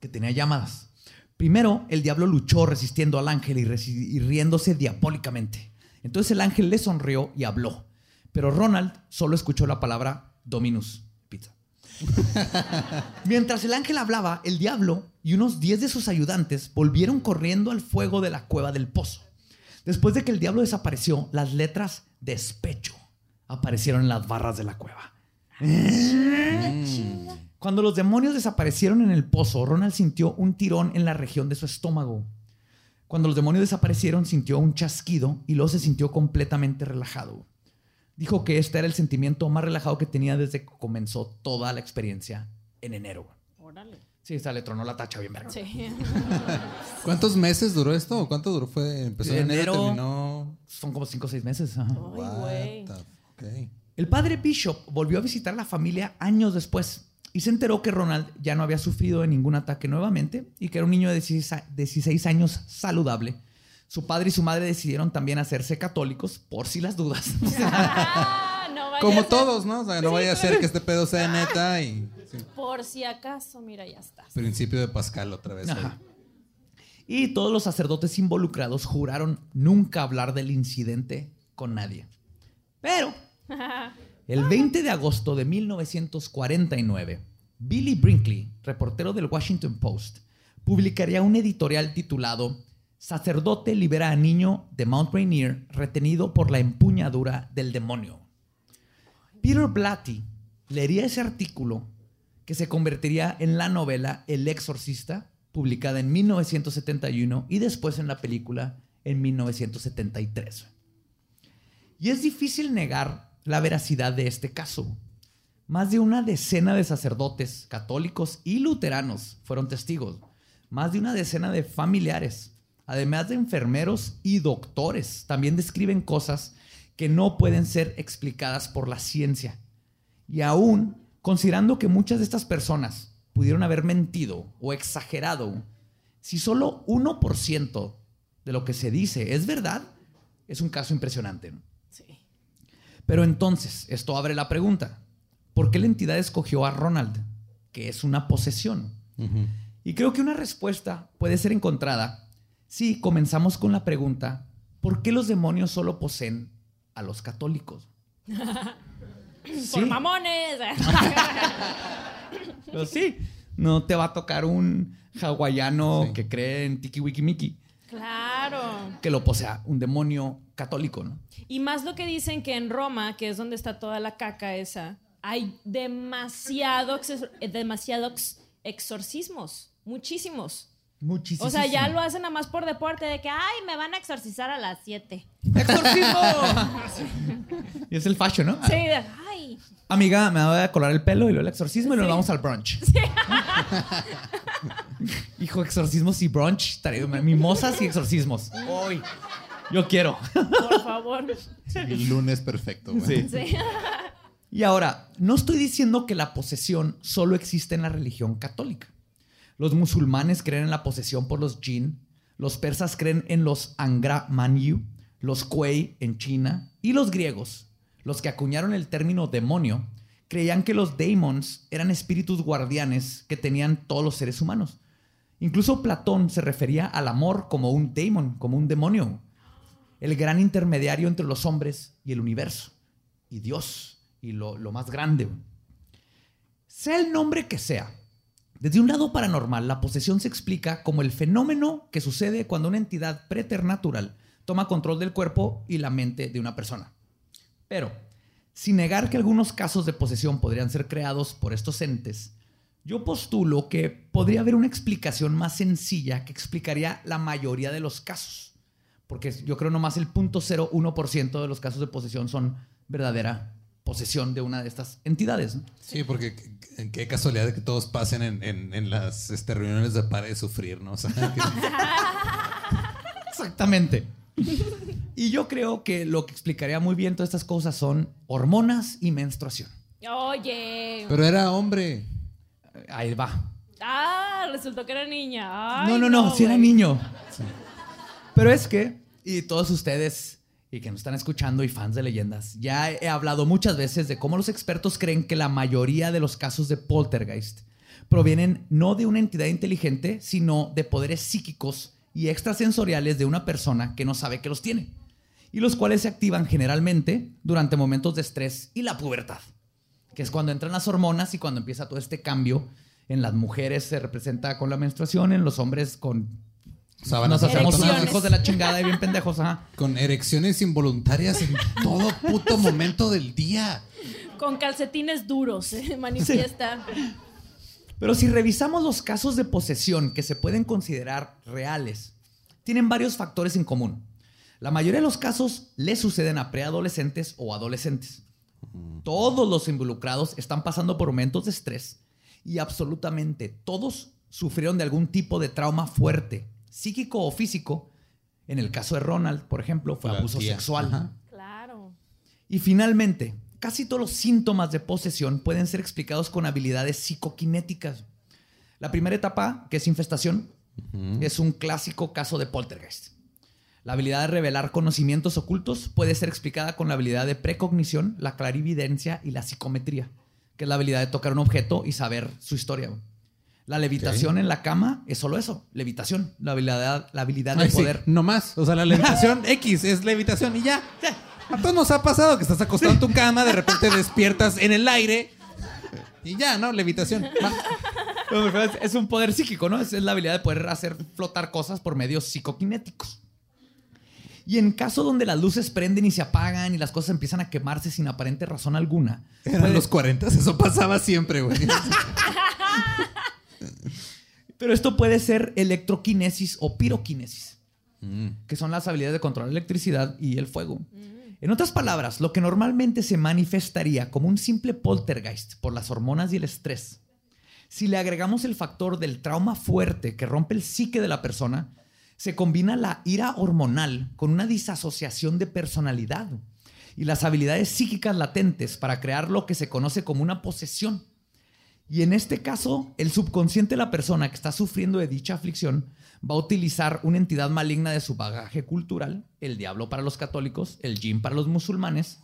que tenía llamadas. Primero, el diablo luchó resistiendo al ángel y, riéndose diabólicamente. Entonces el ángel le sonrió y habló. Pero Ronald solo escuchó la palabra Dominus, pizza. Mientras el ángel hablaba, el diablo y unos 10 de sus ayudantes volvieron corriendo al fuego de la cueva del pozo. Después de que el diablo desapareció, las letras despecho aparecieron en las barras de la cueva. Cuando los demonios desaparecieron en el pozo, Ronald sintió un tirón en la región de su estómago. Cuando los demonios desaparecieron, sintió un chasquido y luego se sintió completamente relajado. Dijo que este era el sentimiento más relajado que tenía desde que comenzó toda la experiencia en enero. Órale. Sí, se le tronó la tacha bien verga. Sí. ¿Cuántos meses duró esto? ¿O cuánto duró? Fue, empezó en enero, Enero. terminó... Son como cinco o seis meses. ajá. Ay, güey. El padre Bishop volvió a visitar a la familia años después y se enteró que Ronald ya no había sufrido de ningún ataque nuevamente y que era un niño de 16 a- 16 años saludable. Su padre y su madre decidieron también hacerse católicos por si las dudas. Ah, no vaya a Como ser- todos, ¿no? O sea, no vaya a ser que este pedo sea neta y... sí. Por si acaso, mira, ya está. Principio de Pascal otra vez. Ajá. Y todos los sacerdotes involucrados juraron nunca hablar del incidente con nadie. Pero el 20 de agosto de 1949, Billy Brinkley, reportero del Washington Post, publicaría un editorial titulado Sacerdote libera a niño de Mount Rainier retenido por la empuñadura del demonio. Peter Blatty leería ese artículo que se convertiría en la novela El Exorcista, publicada en 1971 y después en la película en 1973. Y es difícil negar la veracidad de este caso. Más de una decena de sacerdotes católicos y luteranos fueron testigos. Más de una decena de familiares, además de enfermeros y doctores, también describen cosas que no pueden ser explicadas por la ciencia. Y aún, considerando que muchas de estas personas pudieron haber mentido o exagerado, si solo 1% de lo que se dice es verdad, es un caso impresionante. Pero entonces, esto abre la pregunta. ¿Por qué la entidad escogió a Ronald? Que es una posesión. Y creo que una respuesta puede ser encontrada si comenzamos con la pregunta, ¿por qué los demonios solo poseen a los católicos? Por mamones. Pero sí, no te va a tocar un hawaiano Sí. que cree en Tiki Wiki Miki claro. que lo posea un demonio católico, ¿no? Y más lo que dicen que en Roma, que es donde está toda la caca esa, hay demasiado, eh, demasiados exorcismos. Muchísimos. Muchísimo. O sea, ya lo hacen nada más por deporte, de que, ay, me van a exorcizar a las 7. ¡Exorcismo! y es el fashion, ¿no? Sí, de, ay. Amiga, me voy a colar el pelo y luego el exorcismo y luego vamos al brunch. Hijo, exorcismos y brunch. Estaré- Mimosas y exorcismos. Hoy. Yo quiero. Por favor. El lunes perfecto, güey. Sí. Y ahora, no estoy diciendo que la posesión solo existe en la religión católica. Los musulmanes creen en la posesión por los jinn, los persas creen en los Angra Manyu, los Kuei en China y los griegos, los que acuñaron el término demonio, creían que los daemons eran espíritus guardianes que tenían todos los seres humanos. Incluso Platón se refería al amor como un daemon, como un demonio, el gran intermediario entre los hombres y el universo, y Dios, y lo, lo más grande. Sea el nombre que sea, desde un lado paranormal, la posesión se explica como el fenómeno que sucede cuando una entidad preternatural toma control del cuerpo y la mente de una persona. Pero, sin negar que algunos casos de posesión podrían ser creados por estos entes, yo postulo que podría haber una explicación más sencilla que explicaría la mayoría de los casos. Porque yo creo nomás el 0.01% de los casos de posesión son verdadera posesión de una de estas entidades. ¿no? Sí, porque en qué casualidad de que todos pasen en, en- en las este, reuniones de para de sufrir, ¿no? O sea, que- Exactamente. Y yo creo que lo que explicaría muy bien todas estas cosas son hormonas y menstruación. Oye. pero era hombre. Ahí va. Ah, resultó que era niña. Ay, no, no, no, si era niño. Pero es que, y todos ustedes y que nos están escuchando y fans de leyendas, ya he hablado muchas veces de cómo los expertos creen que la mayoría de los casos de poltergeist provienen no de una entidad inteligente, sino de poderes psíquicos y extrasensoriales de una persona que no sabe que los tiene, y los cuales se activan generalmente durante momentos de estrés y la pubertad, que es cuando entran las hormonas y cuando empieza todo este cambio. En las mujeres se representa con la menstruación, en los hombres con Sábanas nos hacemos unos Erecciones. hijos de la chingada y bien pendejos, ajá. Con erecciones involuntarias en todo puto momento del día. Con calcetines duros, se manifiesta. Pero si revisamos los casos de posesión que se pueden considerar reales, tienen varios factores en común. La mayoría de los casos le suceden a preadolescentes o adolescentes. Todos los involucrados están pasando por momentos de estrés y absolutamente todos sufrieron de algún tipo de trauma fuerte, psíquico o físico. En el caso de Ronald, por ejemplo, fue La abuso tía. sexual. Ajá. Claro. Y finalmente, casi todos los síntomas de posesión pueden ser explicados con habilidades psicoquinéticas. La primera etapa, que es infestación, es un clásico caso de poltergeist. La habilidad de revelar conocimientos ocultos puede ser explicada con la habilidad de precognición, la clarividencia y la psicometría, que es la habilidad de tocar un objeto y saber su historia. La levitación en la cama es solo eso, levitación, la habilidad, la habilidad de Ay, sí, poder. no más. O sea, la levitación X es levitación y ya. A todos nos ha pasado que estás acostado en tu cama, de repente despiertas en el aire y ya, ¿no? Levitación. Va. Es, un poder psíquico, ¿no? Es, la habilidad de poder hacer flotar cosas por medios psicoquinéticos. Y en caso donde las luces prenden y se apagan y las cosas empiezan a quemarse sin aparente razón alguna, Eran puede- los 40, eso pasaba siempre, güey. pero esto puede ser electroquinesis o piroquinesis, que son las habilidades de controlar la electricidad y el fuego. En otras palabras, lo que normalmente se manifestaría como un simple poltergeist por las hormonas y el estrés, si le agregamos el factor del trauma fuerte que rompe el psique de la persona, se combina la ira hormonal con una disasociación de personalidad y las habilidades psíquicas latentes para crear lo que se conoce como una posesión. Y en este caso, el subconsciente de la persona que está sufriendo de dicha aflicción va a utilizar una entidad maligna de su bagaje cultural, el diablo para los católicos, el jin para los musulmanes,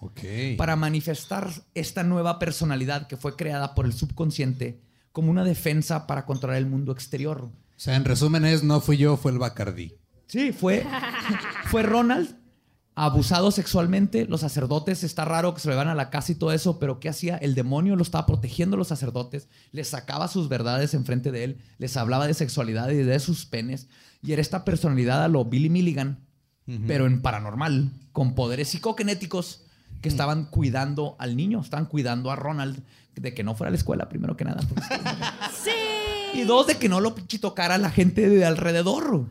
para manifestar esta nueva personalidad que fue creada por el subconsciente como una defensa para controlar el mundo exterior. O sea, en resumen es, no fui yo, fue el Bacardí. Sí, fue, fue Ronald abusado sexualmente. Los sacerdotes, está raro que se lo van a la casa y todo eso, pero ¿qué hacía? El demonio lo estaba protegiendo a los sacerdotes, les sacaba sus verdades enfrente de él, les hablaba de sexualidad y de sus penes. Y era esta personalidad a lo Billy Milligan, pero en paranormal, con poderes psicokinéticos que estaban cuidando al niño, estaban cuidando a Ronald de que no fuera a la escuela, primero que nada. porque- Sí. y dos, de que no lo tocara la gente de alrededor.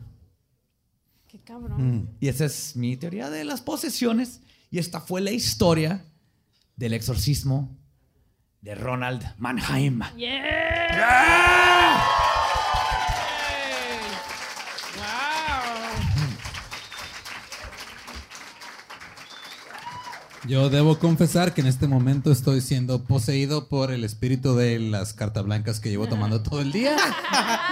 Cabrón. Y esa es mi teoría de las posesiones. Y esta fue la historia del exorcismo de Ronald Mannheim. Yeah. Wow. Yo debo confesar que en este momento estoy siendo poseído por el espíritu de las cartas blancas que llevo tomando todo el día.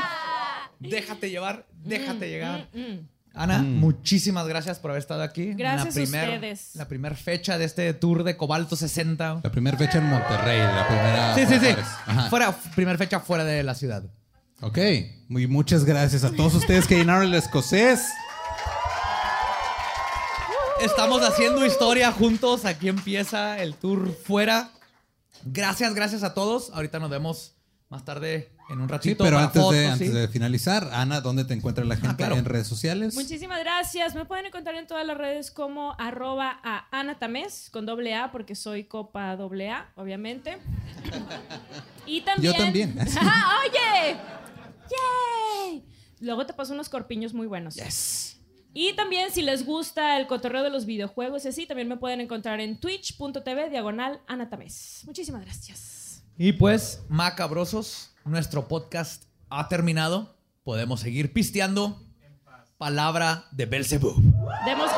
Déjate llevar, déjate llegar. Mm. Ana, muchísimas gracias por haber estado aquí. Gracias a la primer, ustedes. La primera fecha de este tour de Cobalto 60. La primera fecha en Monterrey, la primera. Sí, sí, sí. Fuera, primera fecha fuera de la ciudad. Ok. Muy, muchas gracias a todos ustedes que llenaron el escocés. Estamos haciendo historia juntos. Aquí empieza el tour fuera. Gracias, gracias a todos. Ahorita nos vemos más tarde en un Sí, ratito. pero para antes, de, antes ¿sí? de finalizar, Ana, ¿dónde te encuentra la gente claro. en redes sociales? Muchísimas gracias. Me pueden encontrar en todas las redes como arroba a Ana Tamés, con doble A, porque soy copa doble A, obviamente. Y también. Yo también. ¡Ah, ¡Oye! ¡Yay! Luego te paso unos corpiños muy buenos. Y también, si les gusta el cotorreo de los videojuegos y así, también me pueden encontrar en twitch.tv diagonal Ana Tamés. Muchísimas gracias. Y pues, macabrosos, nuestro podcast ha terminado. Podemos seguir pisteando. Palabra de Belzebub. Demos.